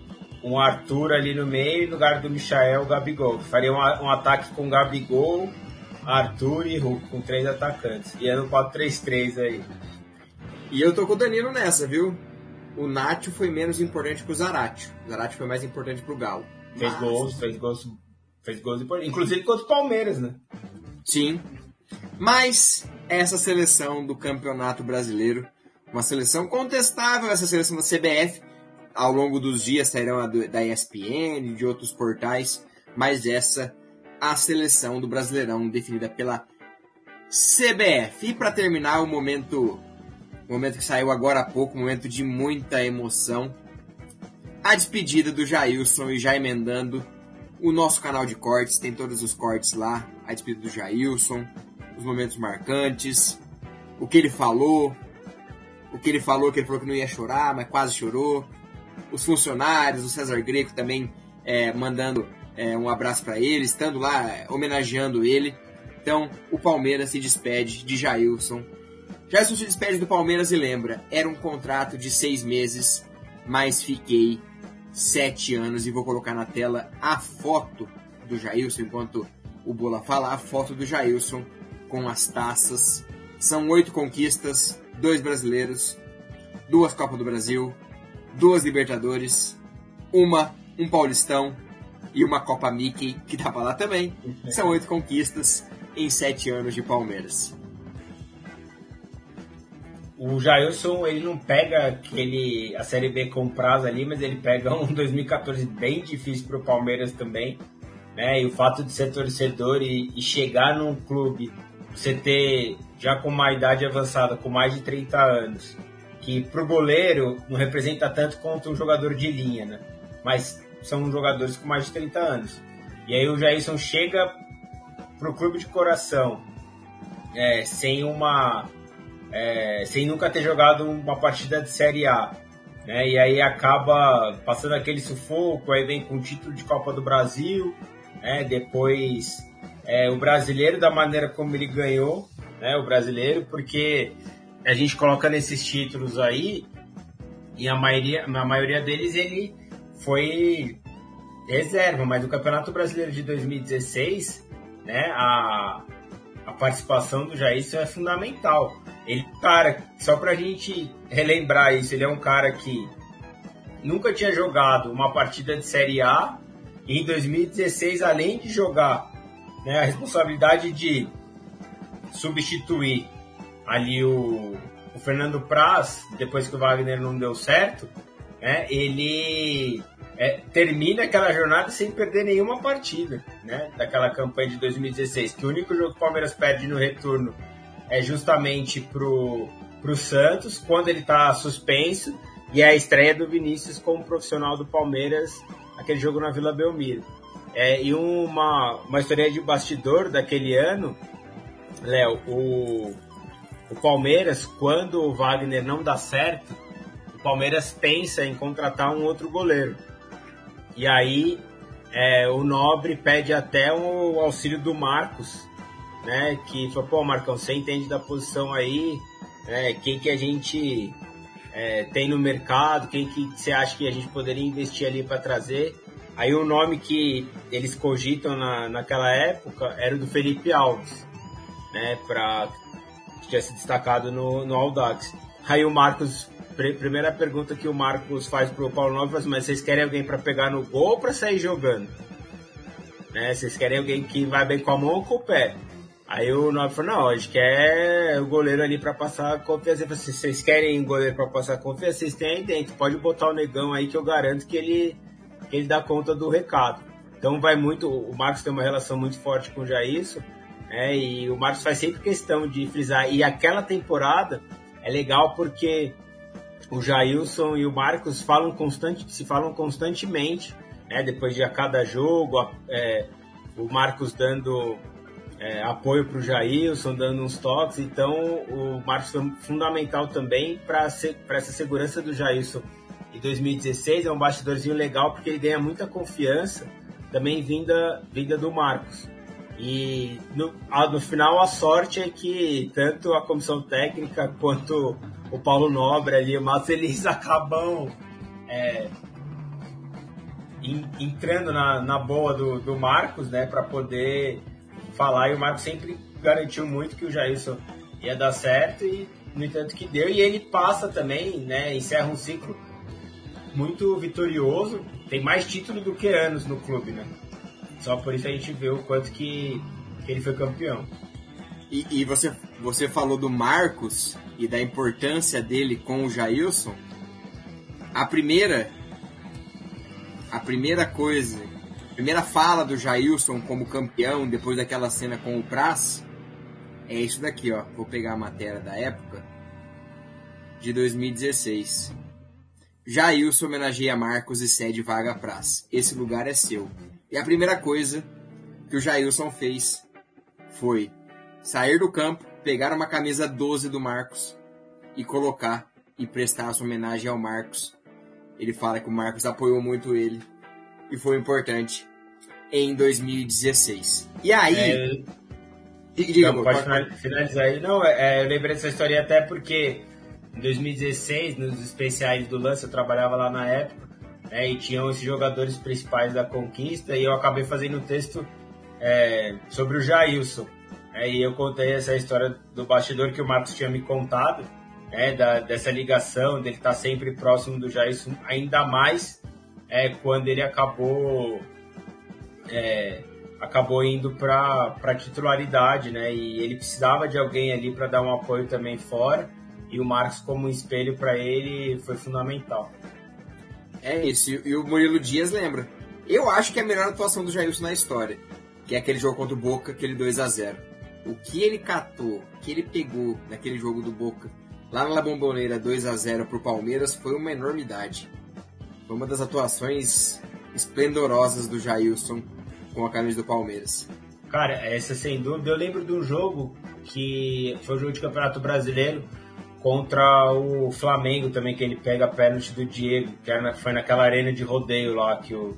um Arthur ali no meio no lugar do Michael Gabigol. Faria um, um ataque com Gabigol, Arthur e Hulk, com três atacantes. E é no 4-3-3 aí. E eu tô com o Danilo nessa, viu? O Nacho foi menos importante que o Zarate. O Zarate foi mais importante pro Galo. Fez Mas... gols, fez gols Fez gols importantes. Inclusive contra o Palmeiras, né? Sim. Mas essa seleção do Campeonato Brasileiro, uma seleção contestável, essa seleção da CBF, ao longo dos dias sairão a do, da ESPN, de outros portais, mas essa a seleção do Brasileirão definida pela CBF. E para terminar, o momento, momento que saiu agora há pouco, momento de muita emoção, a despedida do Jailson e já emendando o nosso canal de cortes, tem todos os cortes lá, a despedida do Jailson, os momentos marcantes, o que ele falou, o que ele falou, que ele falou que não ia chorar, mas quase chorou, os funcionários, o César Greco também é, mandando é, um abraço para ele, estando lá homenageando ele. Então, o Palmeiras se despede de Jailson. Jailson se despede do Palmeiras e lembra, era um contrato de seis meses, mas fiquei sete anos e vou colocar na tela a foto do Jailson enquanto o Bola fala, a foto do Jailson com as taças. São oito conquistas, dois brasileiros, duas Copas do Brasil, duas Libertadores, uma, um Paulistão e uma Copa Mickey, que tava lá também. São oito conquistas em sete anos de Palmeiras o Jailson ele não pega aquele a série B com prazo ali, mas ele pega um <laughs> 2014 bem difícil para o Palmeiras também, né? E o fato de ser torcedor e, e, chegar num clube você ter, já com uma idade avançada, com mais de 30 anos, que pro goleiro não representa tanto quanto um jogador de linha, né? Mas são jogadores com mais de 30 anos. E aí o Jason chega pro clube de coração é, sem uma. É, sem nunca ter jogado uma partida de Série A. Né? E aí acaba passando aquele sufoco, aí vem com o título de Copa do Brasil, né? depois é, o brasileiro da maneira como ele ganhou, né? o brasileiro, porque a gente coloca nesses títulos aí, e a maioria, a maioria deles ele foi reserva, mas o Campeonato Brasileiro de 2016, né, a, a participação do Jair é fundamental. Ele, cara, só pra gente relembrar isso, ele é um cara que nunca tinha jogado uma partida de Série A e em 2016, além de jogar né, a responsabilidade de substituir ali o, o Fernando Praz, depois que o Wagner não deu certo, né, ele é, termina aquela jornada sem perder nenhuma partida, né? Daquela campanha de 2016, que o único jogo que o Palmeiras perde no retorno é justamente pro, pro Santos, quando ele está suspenso, e é a estreia do Vinícius como profissional do Palmeiras, aquele jogo na Vila Belmiro. É, e uma, uma história de bastidor daquele ano, Léo, o, o Palmeiras, quando o Wagner não dá certo, o Palmeiras pensa em contratar um outro goleiro. E aí é, o Nobre pede até o auxílio do Marcos, né? Que falou, pô, Marcão, você entende da posição aí, é, quem que a gente é, tem no mercado, quem que você acha que a gente poderia investir ali para trazer. Aí o nome que eles cogitam na, naquela época era o do Felipe Alves, né? Para que tinha se destacado no, no Audax. Aí o Marcos primeira pergunta que o Marcos faz pro Paulo Nobre, assim, mas vocês querem alguém para pegar no gol ou para sair jogando? Né? Vocês querem alguém que vai bem com a mão ou com o pé? Aí o Nobre falou, não, a gente quer o goleiro ali para passar confiança. falei, assim, vocês querem goleiro para passar confiança? Vocês têm aí dentro, pode botar o negão aí que eu garanto que ele, que ele dá conta do recado. Então vai muito, o Marcos tem uma relação muito forte com o Jairson, né? e o Marcos faz sempre questão de frisar. E aquela temporada é legal porque o Jailson e o Marcos falam constante, se falam constantemente, né? Depois de a cada jogo, é, o Marcos dando é, apoio para o Jailson, dando uns toques. Então, o Marcos foi fundamental também para essa segurança do Jailson. Em 2016 é um bastidorzinho legal porque ele ganha muita confiança, também vinda, vinda do Marcos. E no, no final a sorte é que tanto a comissão técnica <laughs> quanto o Paulo Nobre ali, mas eles <laughs> acabam é, entrando na, na boa do, do Marcos, né, para poder falar. E o Marcos sempre garantiu muito que o Jailson ia dar certo e no entanto que deu. E ele passa também, né, encerra um ciclo muito vitorioso. Tem mais título do que anos no clube, né? Só por isso a gente vê o quanto que, que ele foi campeão. E, e, você, você falou do Marcos e da importância dele com o Jailson. A primeira, a primeira coisa, primeira fala do Jailson como campeão depois daquela cena com o Praz é isso daqui, ó. Vou pegar a matéria da época de 2016. Jailson homenageia Marcos e cede vaga Praz. Esse lugar é seu. E a primeira coisa que o Jailson fez foi sair do campo, pegar uma camisa 12 do Marcos e colocar e prestar sua homenagem ao Marcos. Ele fala que o Marcos apoiou muito ele e foi importante em 2016. E aí. É, diga, não, pode, pode finalizar aí. Não, é, é, eu lembrei dessa história até porque em 2016, nos especiais do lance, eu trabalhava lá na época, né, e tinham esses jogadores principais da conquista, e eu acabei fazendo um texto é, sobre o Jailson. É, e eu contei essa história do bastidor que o Marcos tinha me contado, é, da, dessa ligação, dele estar sempre próximo do Jairson, ainda mais é, quando ele acabou é, acabou indo para titularidade, né? E ele precisava de alguém ali para dar um apoio também fora, e o Marcos como um espelho para ele foi fundamental. É isso, e o Murilo Dias lembra. Eu acho que é a melhor atuação do Jailson na história, que é aquele jogo contra o Boca, aquele 2 a 0 o que ele catou, o que ele pegou naquele jogo do Boca, lá na Bomboneira 2 a 0 pro Palmeiras, foi uma enormidade. Foi uma das atuações esplendorosas do Jailson com a camisa do Palmeiras. Cara, essa sem dúvida. Eu lembro de um jogo que foi o um jogo de Campeonato Brasileiro contra o Flamengo também, que ele pega a pênalti do Diego, que era, foi naquela arena de rodeio lá que o,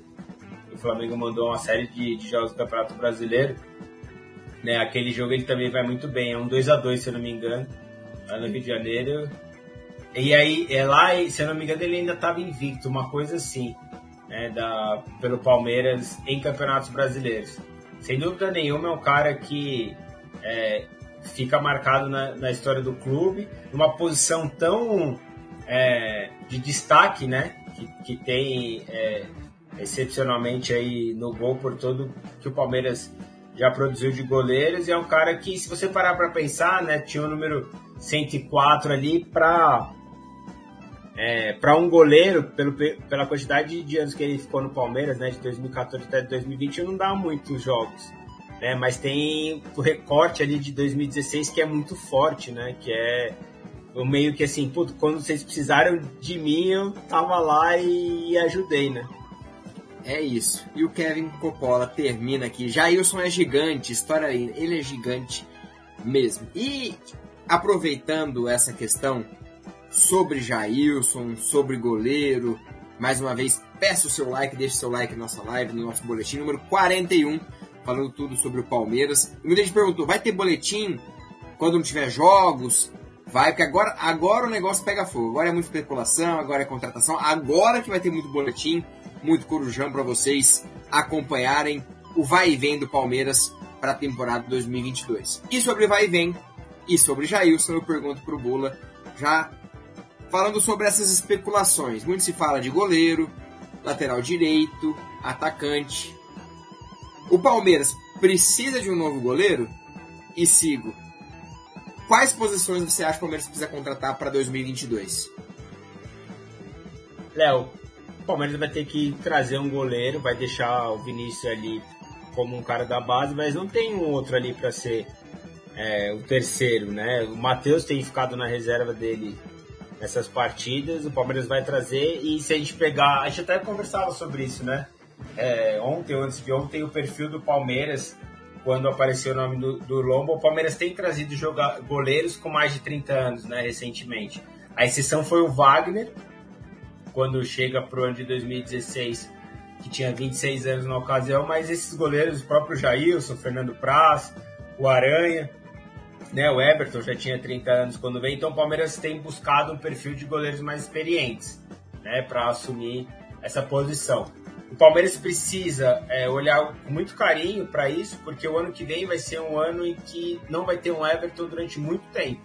o Flamengo mandou uma série de, de jogos do Campeonato Brasileiro. Né, aquele jogo ele também vai muito bem, é um 2 a 2 se eu não me engano, lá no Rio de Janeiro. E aí, é lá, se eu não me engano, ele ainda estava invicto, uma coisa assim, né, da, pelo Palmeiras em campeonatos brasileiros. Sem dúvida nenhuma, é um cara que é, fica marcado na, na, história do clube, numa posição tão é, de destaque, né, que, que tem é, excepcionalmente aí no gol por todo que o Palmeiras já produziu de goleiros e é um cara que, se você parar para pensar, né, tinha o número 104 ali para é, para um goleiro, pelo, pela quantidade de anos que ele ficou no Palmeiras, né, de 2014 até 2020, não dá muitos jogos. Né, mas tem o recorte ali de 2016 que é muito forte, né, que é o meio que assim, puto, quando vocês precisaram de mim, eu tava lá e, ajudei, né. É isso. E o Kevin Coppola termina aqui. Jailson é gigante, história aí, ele é gigante mesmo. E aproveitando essa questão sobre Jailson, sobre goleiro, mais uma vez peço o seu like, deixe seu like na nossa live, no nosso boletim número 41, falando tudo sobre o Palmeiras. E muita gente perguntou, vai ter boletim quando não tiver jogos? Vai, porque agora, agora o negócio pega fogo. Agora é muita especulação, agora é contratação, agora que vai ter muito boletim muito corujão para vocês acompanharem o vai e vem do Palmeiras para a temporada 2022. E sobre vai e vem e sobre Jailson, eu pergunto para o Bula, já falando sobre essas especulações. Muito se fala de goleiro, lateral direito, atacante. O Palmeiras precisa de um novo goleiro? E sigo. Quais posições você acha que o Palmeiras precisa contratar para 2022? Léo, o Palmeiras vai ter que trazer um goleiro, vai deixar o Vinícius ali como um cara da base, mas não tem um outro ali para ser é, o terceiro, né? O Matheus tem ficado na reserva dele nessas partidas, o Palmeiras vai trazer e se a gente pegar, a gente até conversava sobre isso, né? É, ontem, antes de ontem, o perfil do Palmeiras, quando apareceu o nome do, do Lombo, o Palmeiras tem trazido jogar, goleiros com mais de 30 anos, né, recentemente. A exceção foi o Wagner, quando chega para o ano de 2016, que tinha 26 anos na ocasião, mas esses goleiros, o próprio Jailson, Fernando Praz, o Aranha, né, o Everton já tinha 30 anos quando veio, então o Palmeiras tem buscado um perfil de goleiros mais experientes né, para assumir essa posição. O Palmeiras precisa é, olhar com muito carinho para isso, porque o ano que vem vai ser um ano em que não vai ter um Everton durante muito tempo,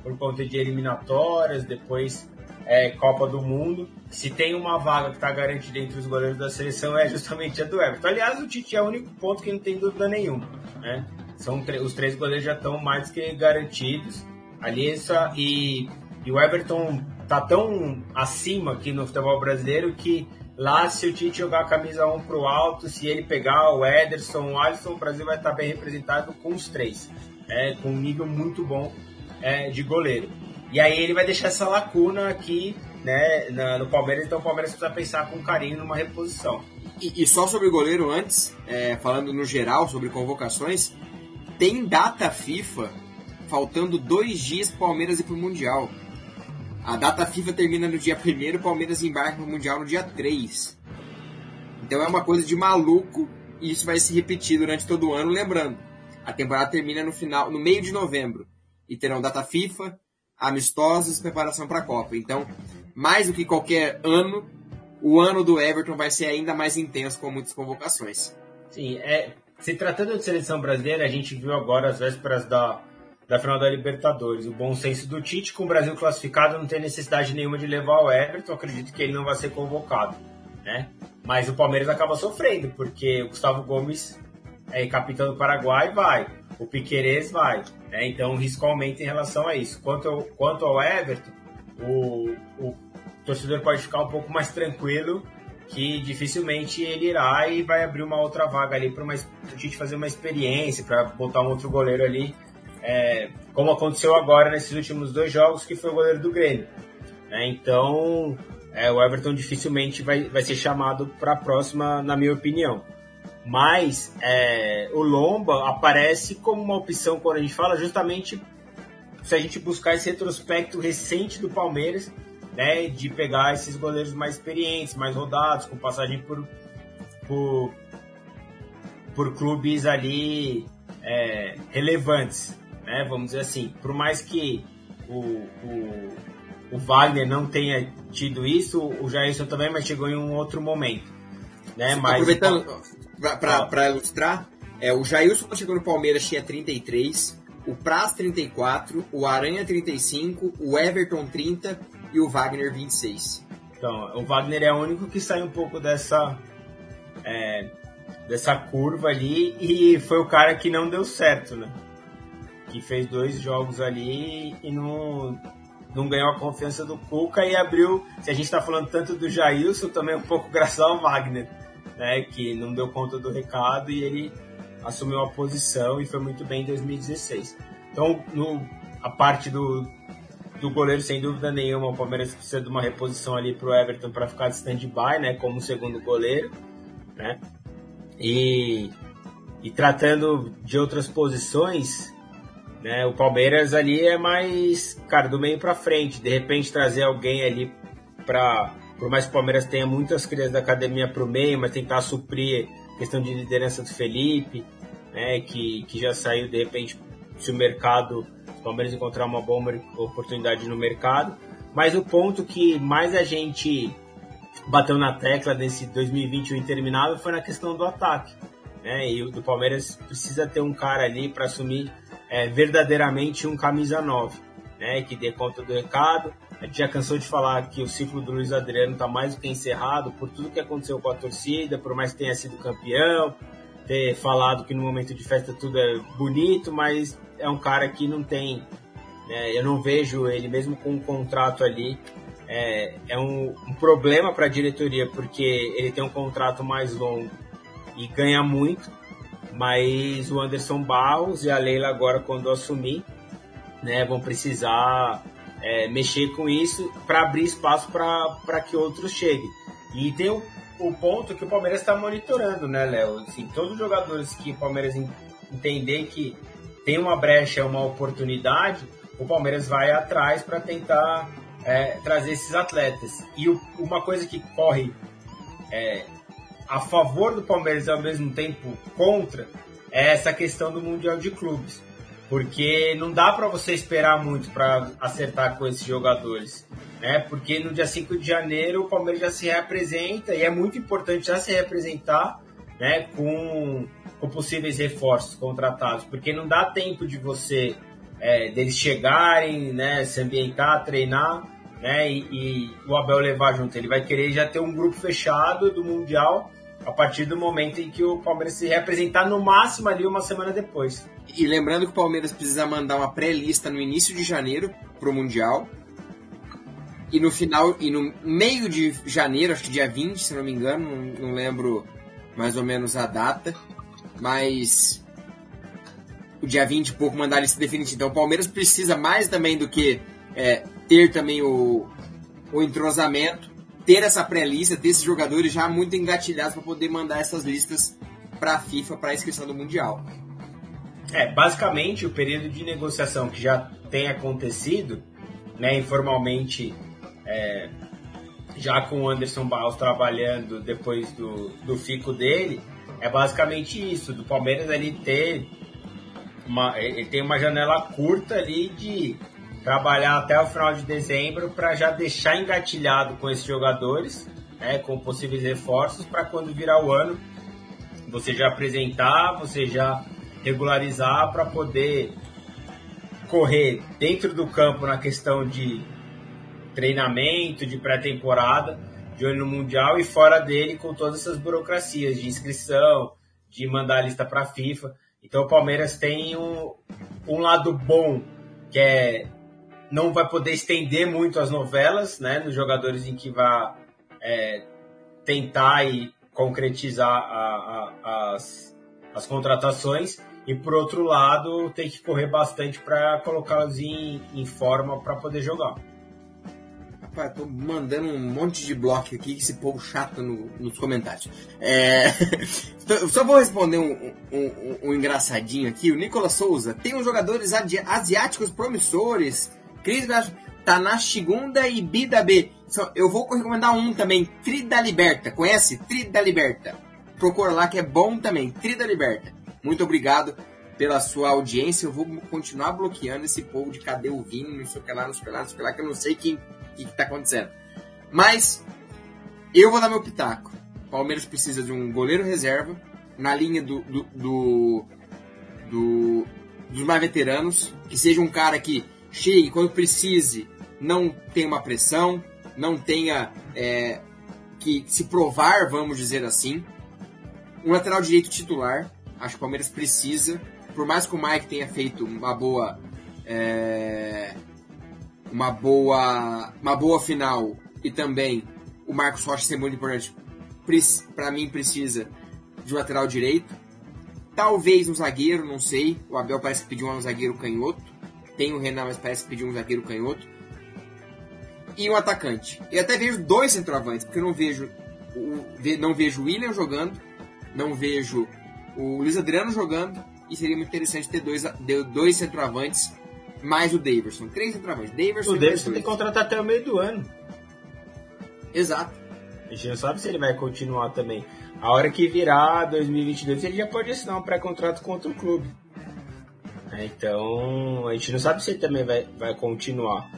por conta de eliminatórias, depois é, Copa do Mundo. Se tem uma vaga que está garantida entre os goleiros da seleção é justamente a do Everton. Aliás, o Tite é o único ponto que não tem dúvida nenhuma. Né? São os três goleiros já estão mais que garantidos. Ali essa, e, e o Everton tá tão acima aqui no futebol brasileiro que lá se o Tite jogar a camisa 1 pro alto, se ele pegar o Ederson, o Alisson, o Brasil vai estar bem representado com os três. É, com um nível muito bom é, de goleiro. E aí ele vai deixar essa lacuna aqui né, na, no Palmeiras, então o Palmeiras precisa pensar com carinho numa reposição. E, e só sobre o goleiro antes, é, falando no geral sobre convocações, tem data FIFA faltando dois dias para o Palmeiras ir para o Mundial. A data FIFA termina no dia 1 o Palmeiras embarca no Mundial no dia 3. Então é uma coisa de maluco e isso vai se repetir durante todo o ano, lembrando. A temporada termina no final, no meio de novembro. E terão data FIFA, amistosos, preparação para a Copa. Então, mais do que qualquer ano, o ano do Everton vai ser ainda mais intenso com muitas convocações. Sim, é, se tratando de seleção brasileira, a gente viu agora as vésperas da, da final da Libertadores. O bom senso do Tite, com o Brasil classificado, não tem necessidade nenhuma de levar o Everton. Acredito que ele não vai ser convocado, né? Mas o Palmeiras acaba sofrendo, porque o Gustavo Gomes é capitão do Paraguai, vai o Piquerez vai. Né? Então o risco aumenta em relação a isso. Quanto ao, quanto ao Everton, o, o torcedor pode ficar um pouco mais tranquilo que dificilmente ele irá e vai abrir uma outra vaga ali para a gente fazer uma experiência, para botar um outro goleiro ali, é, como aconteceu agora nesses últimos dois jogos, que foi o goleiro do Grêmio. Né? Então, é, o Everton dificilmente vai, vai ser chamado para a próxima, na minha opinião. Mas é, o Lomba aparece como uma opção quando a gente fala justamente se a gente buscar esse retrospecto recente do Palmeiras, né, de pegar esses goleiros mais experientes, mais rodados, com passagem por, por, por clubes ali é, relevantes, né, vamos dizer assim. Por mais que o, o, o Wagner não tenha tido isso, o Jairson também, mas chegou em um outro momento. Né, mas, Aproveitando, para ilustrar, é, o Jailson chegou no Palmeiras tinha 33, o Praz 34, o Aranha 35, o Everton 30 e o Wagner 26. Então, o Wagner é o único que sai um pouco dessa é, dessa curva ali e foi o cara que não deu certo, né? Que fez dois jogos ali e não, não ganhou a confiança do Cuca e abriu. Se a gente está falando tanto do Jailson, também um pouco graças ao Wagner, né? Que não deu conta do recado e ele assumiu a posição e foi muito bem em 2016. Então, no, a parte do, do goleiro, sem dúvida nenhuma, o Palmeiras precisa de uma reposição ali para o Everton para ficar de stand-by, né, como segundo goleiro, né? E, e tratando de outras posições, né, o Palmeiras ali é mais, cara, do meio para frente. De repente trazer alguém ali para, por mais que o Palmeiras tenha muitas crianças da academia para o meio, mas tentar suprir a questão de liderança do Felipe, né, que, que já saiu de repente se o mercado Palmeiras encontrar uma boa oportunidade no mercado. Mas o ponto que mais a gente bateu na tecla desse 2021 interminável foi na questão do ataque. Né? E o Palmeiras precisa ter um cara ali para assumir é, verdadeiramente um camisa 9, né? que dê conta do recado. A gente já cansou de falar que o ciclo do Luiz Adriano está mais do que encerrado por tudo que aconteceu com a torcida, por mais que tenha sido campeão, ter falado que no momento de festa tudo é bonito, mas é um cara que não tem. Né, eu não vejo ele, mesmo com um contrato ali, é, é um, um problema para a diretoria, porque ele tem um contrato mais longo e ganha muito, mas o Anderson Barros e a Leila, agora, quando assumir, né, vão precisar é, mexer com isso para abrir espaço para que outros cheguem. E tem o, o ponto que o Palmeiras está monitorando, né, Léo? Assim, todos os jogadores que o Palmeiras entender que tem uma brecha, uma oportunidade, o Palmeiras vai atrás para tentar é, trazer esses atletas. E o, uma coisa que corre é, a favor do Palmeiras e ao mesmo tempo contra é essa questão do Mundial de Clubes. Porque não dá para você esperar muito para acertar com esses jogadores. Né? Porque no dia 5 de janeiro o Palmeiras já se representa e é muito importante já se representar né, com com possíveis reforços contratados, porque não dá tempo de você é, deles chegarem, né, se ambientar, treinar, né, e, e, o Abel levar junto. Ele vai querer já ter um grupo fechado do mundial a partir do momento em que o Palmeiras se representar no máximo ali uma semana depois. E lembrando que o Palmeiras precisa mandar uma pré-lista no início de janeiro para o mundial. E no final, e no meio de janeiro, acho que dia 20, se não me engano, não, não lembro mais ou menos a data, mas o dia 20 e pouco mandar a lista definitiva. Então o Palmeiras precisa mais também do que é, ter também o, o entrosamento, ter essa pré-lista, ter esses jogadores já muito engatilhados para poder mandar essas listas para a FIFA para a inscrição do Mundial. É, basicamente o período de negociação que já tem acontecido, né, informalmente, é, já com o Anderson Barros trabalhando depois do, do fico dele, é basicamente isso, do Palmeiras ali ter uma, ele tem uma janela curta ali de trabalhar até o final de dezembro para já deixar engatilhado com esses jogadores, né, com possíveis reforços, para quando virar o ano você já apresentar, você já regularizar para poder correr dentro do campo na questão de treinamento, de pré-temporada de olho no Mundial e fora dele com todas essas burocracias de inscrição, de mandar a lista para a FIFA. Então o Palmeiras tem um, um lado bom, que é não vai poder estender muito as novelas, né, nos jogadores em que vai é, tentar e concretizar a, a, as, as contratações e por outro lado tem que correr bastante para colocá-los em, em forma para poder jogar. Rapaz, tô mandando um monte de bloco aqui, esse povo chato no, nos comentários. É... <laughs> Só vou responder um, um, um, engraçadinho aqui. O Nicolas Souza tem uns jogadores asiáticos promissores. Cris Tanashigunda e Bida B. Eu vou recomendar um também, Trida Liberta. Conhece? Trida Liberta. Procura lá que é bom também, Trida Liberta. Muito obrigado pela sua audiência. Eu vou continuar bloqueando esse povo de cadê o vinho, não sei o que lá, não sei o que lá, não sei o que lá, que eu não sei o que está acontecendo. Mas eu vou dar meu pitaco. Palmeiras precisa de um goleiro reserva na linha do, do, do, do dos mais veteranos, que seja um cara que chegue quando precise, não tenha uma pressão, não tenha é, que se provar, vamos dizer assim. Um lateral direito titular, acho que o Palmeiras precisa. Por mais que o Mike tenha feito uma boa é, uma boa, uma boa final e também o Marcos Rocha ser muito importante, para mim precisa de lateral direito. Talvez um zagueiro, não sei. O Abel parece que pediu um zagueiro canhoto. Tem o Renan, mas parece que pediu um zagueiro canhoto. E um atacante. E até vejo dois centroavantes, porque eu não vejo o, não vejo o William jogando, não vejo o Luiz Adriano jogando, e seria muito interessante ter dois, dois centroavantes mais o Daverson. Três centroavantes. Daverson o Daverson tem contrato até o meio do ano. Exato. A gente não sabe se ele vai continuar também. A hora que virar 2022, ele já pode assinar um pré-contrato com outro clube. É, então, a gente não sabe se ele também vai, vai continuar.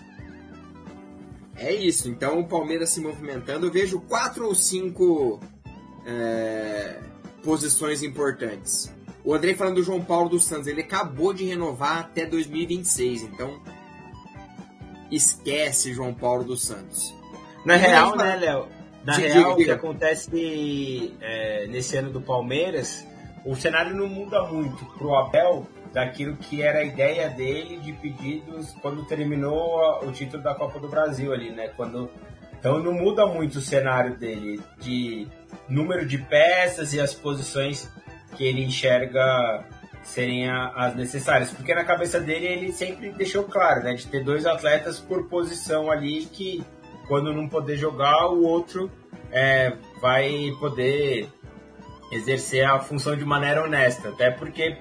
É isso. Então, o Palmeiras se movimentando. Eu vejo quatro ou cinco é, posições importantes. O André falando do João Paulo dos Santos, ele acabou de renovar até 2026, então esquece João Paulo dos Santos. Na e real, né, Léo? Na diga, real, o que acontece é, nesse ano do Palmeiras, o cenário não muda muito pro Abel daquilo que era a ideia dele de pedidos quando terminou o título da Copa do Brasil ali, né? Quando então não muda muito o cenário dele de número de peças e as posições que ele enxerga serem as necessárias. Porque na cabeça dele ele sempre deixou claro, né? De ter dois atletas por posição ali que quando não poder jogar, o outro é, vai poder exercer a função de maneira honesta. Até porque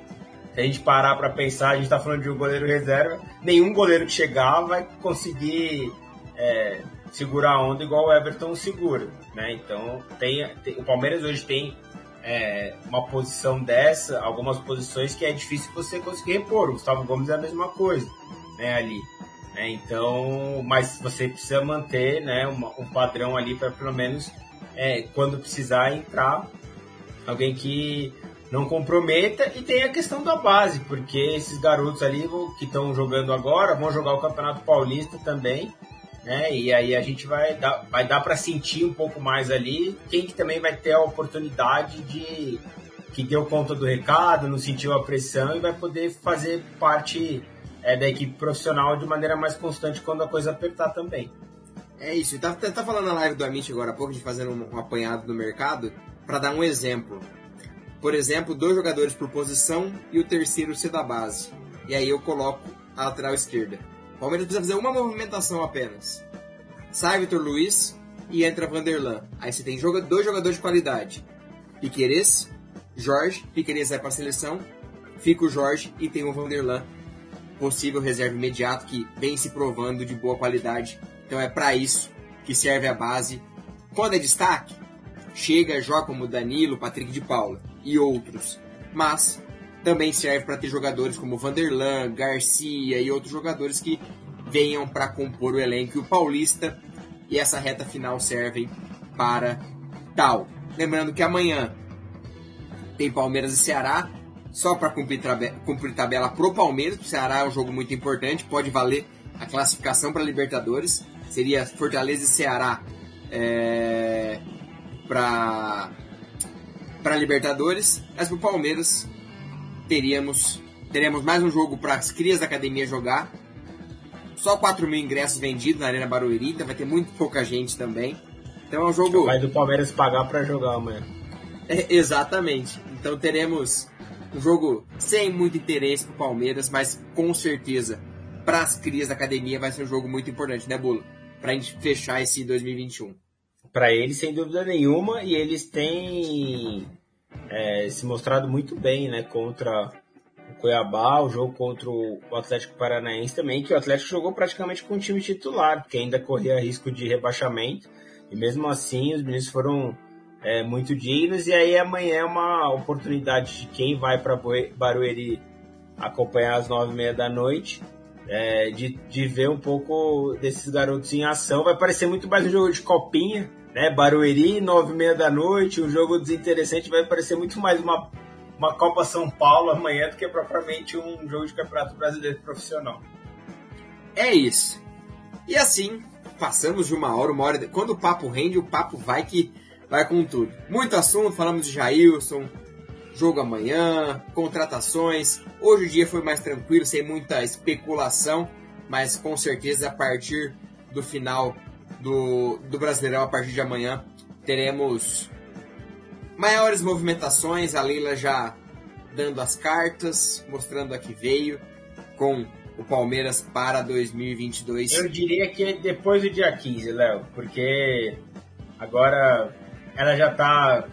a gente parar para pensar, a gente está falando de um goleiro reserva, nenhum goleiro que chegar vai conseguir é, segurar a onda igual o Everton segura, né? Então tem, tem, o Palmeiras hoje tem é, uma posição dessa, algumas posições que é difícil você conseguir repor. O Gustavo Gomes é a mesma coisa, né, ali. Né? Então, mas você precisa manter, né, uma, um padrão ali para pelo menos é, quando precisar entrar alguém que não comprometa e tem a questão da base, porque esses garotos ali que estão jogando agora vão jogar o Campeonato Paulista também né? E aí a gente vai dar, vai dar para sentir um pouco mais ali quem que também vai ter a oportunidade de que deu conta do recado, não sentiu a pressão e vai poder fazer parte é, da equipe profissional de maneira mais constante quando a coisa apertar também. É isso. Tá, tá falando na live do Amit agora há pouco, de fazendo um, um apanhado do mercado, para dar um exemplo. Por exemplo, dois jogadores por posição e o terceiro ser da base. E aí eu coloco a lateral esquerda. O Palmeiras precisa fazer uma movimentação apenas. Sai Vitor Luiz e entra Vanderlan. Aí você tem dois jogadores de qualidade. Piqueires, Jorge. Piqueires vai para a seleção. Fica o Jorge e tem o Vanderlan. Possível reserva imediato que vem se provando de boa qualidade. Então é para isso que serve a base. Quando é destaque, chega, joga como Danilo, Patrick de Paula e outros. Mas também serve para ter jogadores como Vanderlan, Garcia e outros jogadores que venham para compor o elenco. E o Paulista e essa reta final servem para tal. Lembrando que amanhã tem Palmeiras e Ceará, só para cumprir, cumprir tabela pro Palmeiras. O Ceará é um jogo muito importante, pode valer a classificação para Libertadores. Seria Fortaleza e Ceará é, para para Libertadores, mas pro Palmeiras teríamos teremos mais um jogo para as crias da academia jogar. Só 4 mil ingressos vendidos na Arena Barueri, então vai ter muito pouca gente também. Então é um jogo. Vai do Palmeiras pagar para jogar amanhã. É, exatamente. Então teremos um jogo sem muito interesse pro Palmeiras, mas com certeza para as crias da academia vai ser um jogo muito importante, né, Bula? Pra gente fechar esse 2021. Para eles, sem dúvida nenhuma, e eles têm é, se mostrado muito bem, né, contra o Cuiabá, o jogo contra o Atlético Paranaense também, que o Atlético jogou praticamente com o time titular, porque ainda corria risco de rebaixamento, e mesmo assim os meninos foram é, muito dignos, e aí amanhã é uma oportunidade de quem vai para Barueri acompanhar às nove e meia da noite, é, de, de ver um pouco desses garotos em ação. Vai parecer muito mais um jogo de copinha, né? Barueri, nove e meia da noite, um jogo desinteressante, vai parecer muito mais uma, uma Copa São Paulo amanhã do que propriamente um jogo de Campeonato Brasileiro profissional. É isso. E assim, passamos de uma hora, uma hora. Quando o papo rende, o papo vai que vai com tudo. Muito assunto, falamos de Jailson, jogo amanhã, contratações. Hoje o dia foi mais tranquilo, sem muita especulação, mas com certeza a partir do final do, do Brasileirão a partir de amanhã. Teremos maiores movimentações, a Leila já dando as cartas, mostrando a que veio com o Palmeiras para 2022. Eu diria que depois do dia 15, Léo, porque agora ela já está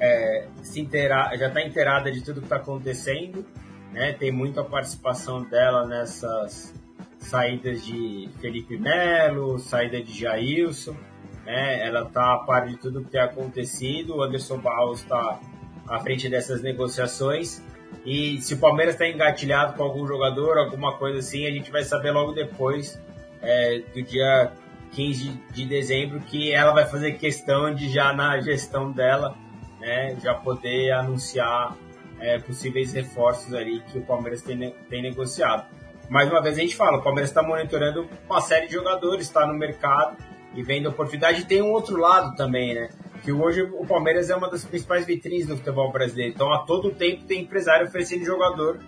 é, se inteira, já está inteirada de tudo que está acontecendo, né? Tem muita participação dela nessas saídas de Felipe Melo, saída de Jailson, né? Ela está a par de tudo que tem acontecido. O Anderson Barros está à frente dessas negociações. E se o Palmeiras está engatilhado com algum jogador, alguma coisa assim, a gente vai saber logo depois é, do dia 15 de dezembro que ela vai fazer questão de já na gestão dela, né, já poder anunciar é, possíveis reforços ali que o Palmeiras tem, tem negociado mais uma vez a gente fala, o Palmeiras está monitorando uma série de jogadores, está no mercado e vendo oportunidade. E tem um outro lado também, né? Que hoje o Palmeiras é uma das principais vitrines do futebol brasileiro. Então, a todo tempo tem empresário oferecendo jogador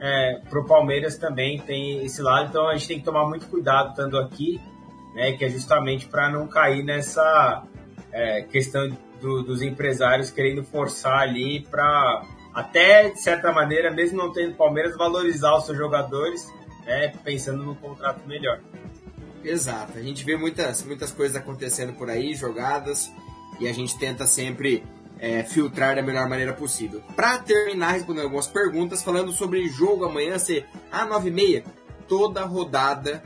é, para o Palmeiras também, tem esse lado. Então, a gente tem que tomar muito cuidado estando aqui, né? Que é justamente para não cair nessa é, questão do, dos empresários querendo forçar ali para até de certa maneira, mesmo não tendo Palmeiras, valorizar os seus jogadores né, pensando no contrato melhor. Exato, a gente vê muitas, muitas coisas acontecendo por aí, jogadas, e a gente tenta sempre é, filtrar da melhor maneira possível. Para terminar, respondendo algumas perguntas, falando sobre jogo amanhã ser a 9h30, toda rodada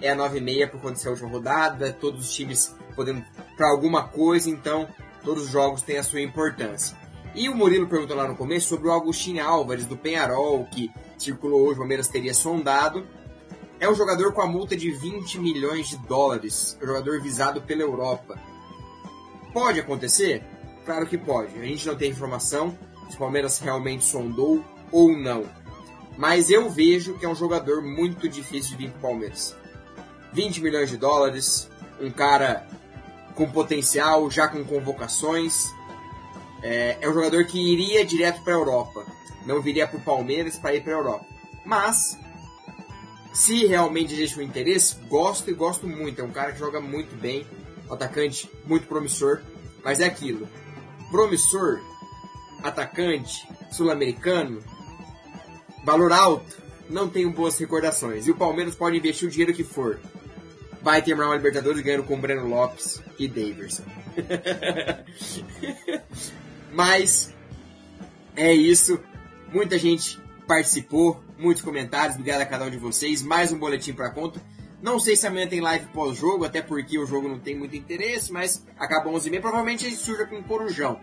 é a 9h30 por conta da última rodada, todos os times podendo para alguma coisa, então todos os jogos têm a sua importância. E o Murilo perguntou lá no começo sobre o Agostinho Álvares do Penharol, que circulou hoje, o Palmeiras teria sondado. É um jogador com a multa de 20 milhões de dólares, é um jogador visado pela Europa. Pode acontecer? Claro que pode. A gente não tem informação se o Palmeiras realmente sondou ou não. Mas eu vejo que é um jogador muito difícil de vir para o Palmeiras. 20 milhões de dólares, um cara com potencial, já com convocações. É, é um jogador que iria direto para a Europa não viria para o Palmeiras para ir para a Europa. Mas, se realmente existe um interesse, gosto e gosto muito. É um cara que joga muito bem, atacante muito promissor, mas é aquilo. Promissor, atacante, sul-americano, valor alto, não tenho boas recordações. E o Palmeiras pode investir o dinheiro que for. Vai terminar uma Libertadores ganhando com Breno Lopes e Daverson. <laughs> Mas é isso. Muita gente participou, muitos comentários, obrigado a cada um de vocês. Mais um boletim para conta. Não sei se amanhã tem live pós-jogo, até porque o jogo não tem muito interesse, mas acaba 11h30. Provavelmente a gente surja com um corujão.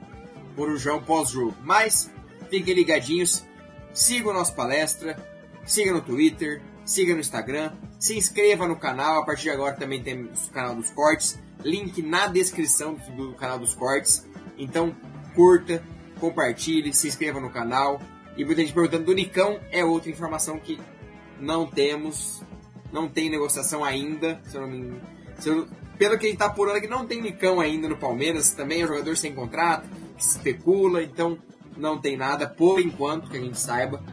Corujão pós-jogo. Mas fiquem ligadinhos, sigam nossa palestra, siga no Twitter, siga no Instagram, se inscreva no canal. A partir de agora também temos o canal dos cortes. Link na descrição do canal dos cortes. Então curta, compartilhe, se inscreva no canal. E muita gente perguntando do Nicão é outra informação que não temos, não tem negociação ainda. Se eu não se eu, pelo que a gente está apurando aqui, não tem Nicão ainda no Palmeiras. Também é um jogador sem contrato, que especula, então não tem nada por enquanto que a gente saiba.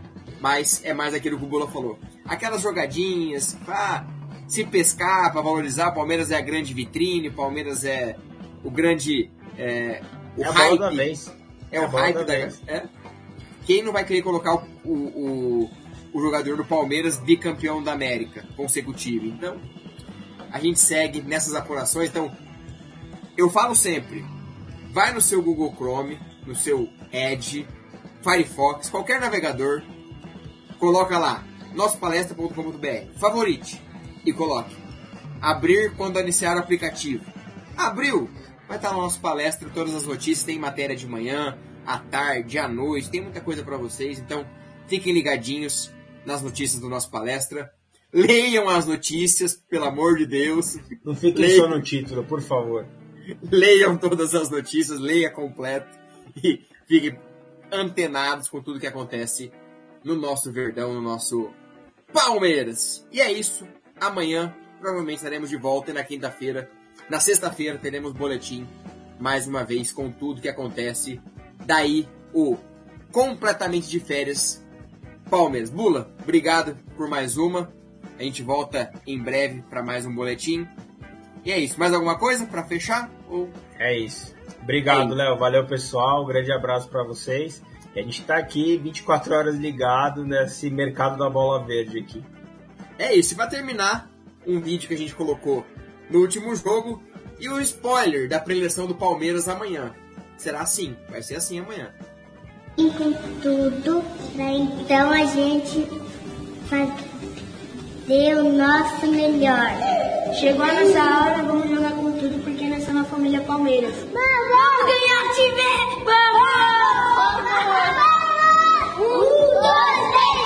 Mas é mais aquilo que o Bula falou. Aquelas jogadinhas, ah, se pescar para valorizar, Palmeiras é a grande vitrine, Palmeiras é o grande. É, o é hype. da vez. É, o hype da. é? Quem não vai querer colocar o, o, o, jogador do Palmeiras bicampeão da América consecutivo? Então, a gente segue nessas apurações. Então, eu falo sempre: vai no seu Google Chrome, no seu Edge, Firefox, qualquer navegador, coloca lá nossopalestra.com.br, favorite e coloque abrir quando iniciar o aplicativo. Abriu! Vai estar na nossa palestra todas as notícias, tem matéria de manhã, à tarde, à noite, tem muita coisa para vocês, então fiquem ligadinhos nas notícias do nosso palestra. Leiam as notícias, pelo amor de Deus. Não fiquem Leiam. só no título, por favor. Leiam todas as notícias, leia completo e fiquem antenados com tudo que acontece no nosso Verdão, no nosso Palmeiras. E é isso. Amanhã provavelmente estaremos de volta e na quinta-feira, na sexta-feira teremos boletim mais uma vez com tudo que acontece. Daí o completamente de férias Palmeiras. Bula, obrigado por mais uma. A gente volta em breve para mais um boletim. E é isso. Mais alguma coisa para fechar? Ou... É isso. Obrigado, Léo. Valeu, pessoal. Um grande abraço para vocês. E a gente está aqui 24 horas ligado nesse mercado da bola verde aqui. É isso. Para terminar, um vídeo que a gente colocou no último jogo e o spoiler da preleção do Palmeiras amanhã. Será assim, vai ser assim amanhã. E com tudo, né? então a gente fazer o nosso melhor. Chegou a nossa hora, vamos jogar com tudo porque nós somos a família Palmeiras. Vamos ganhar time! Vamos! Vamos! Vamos!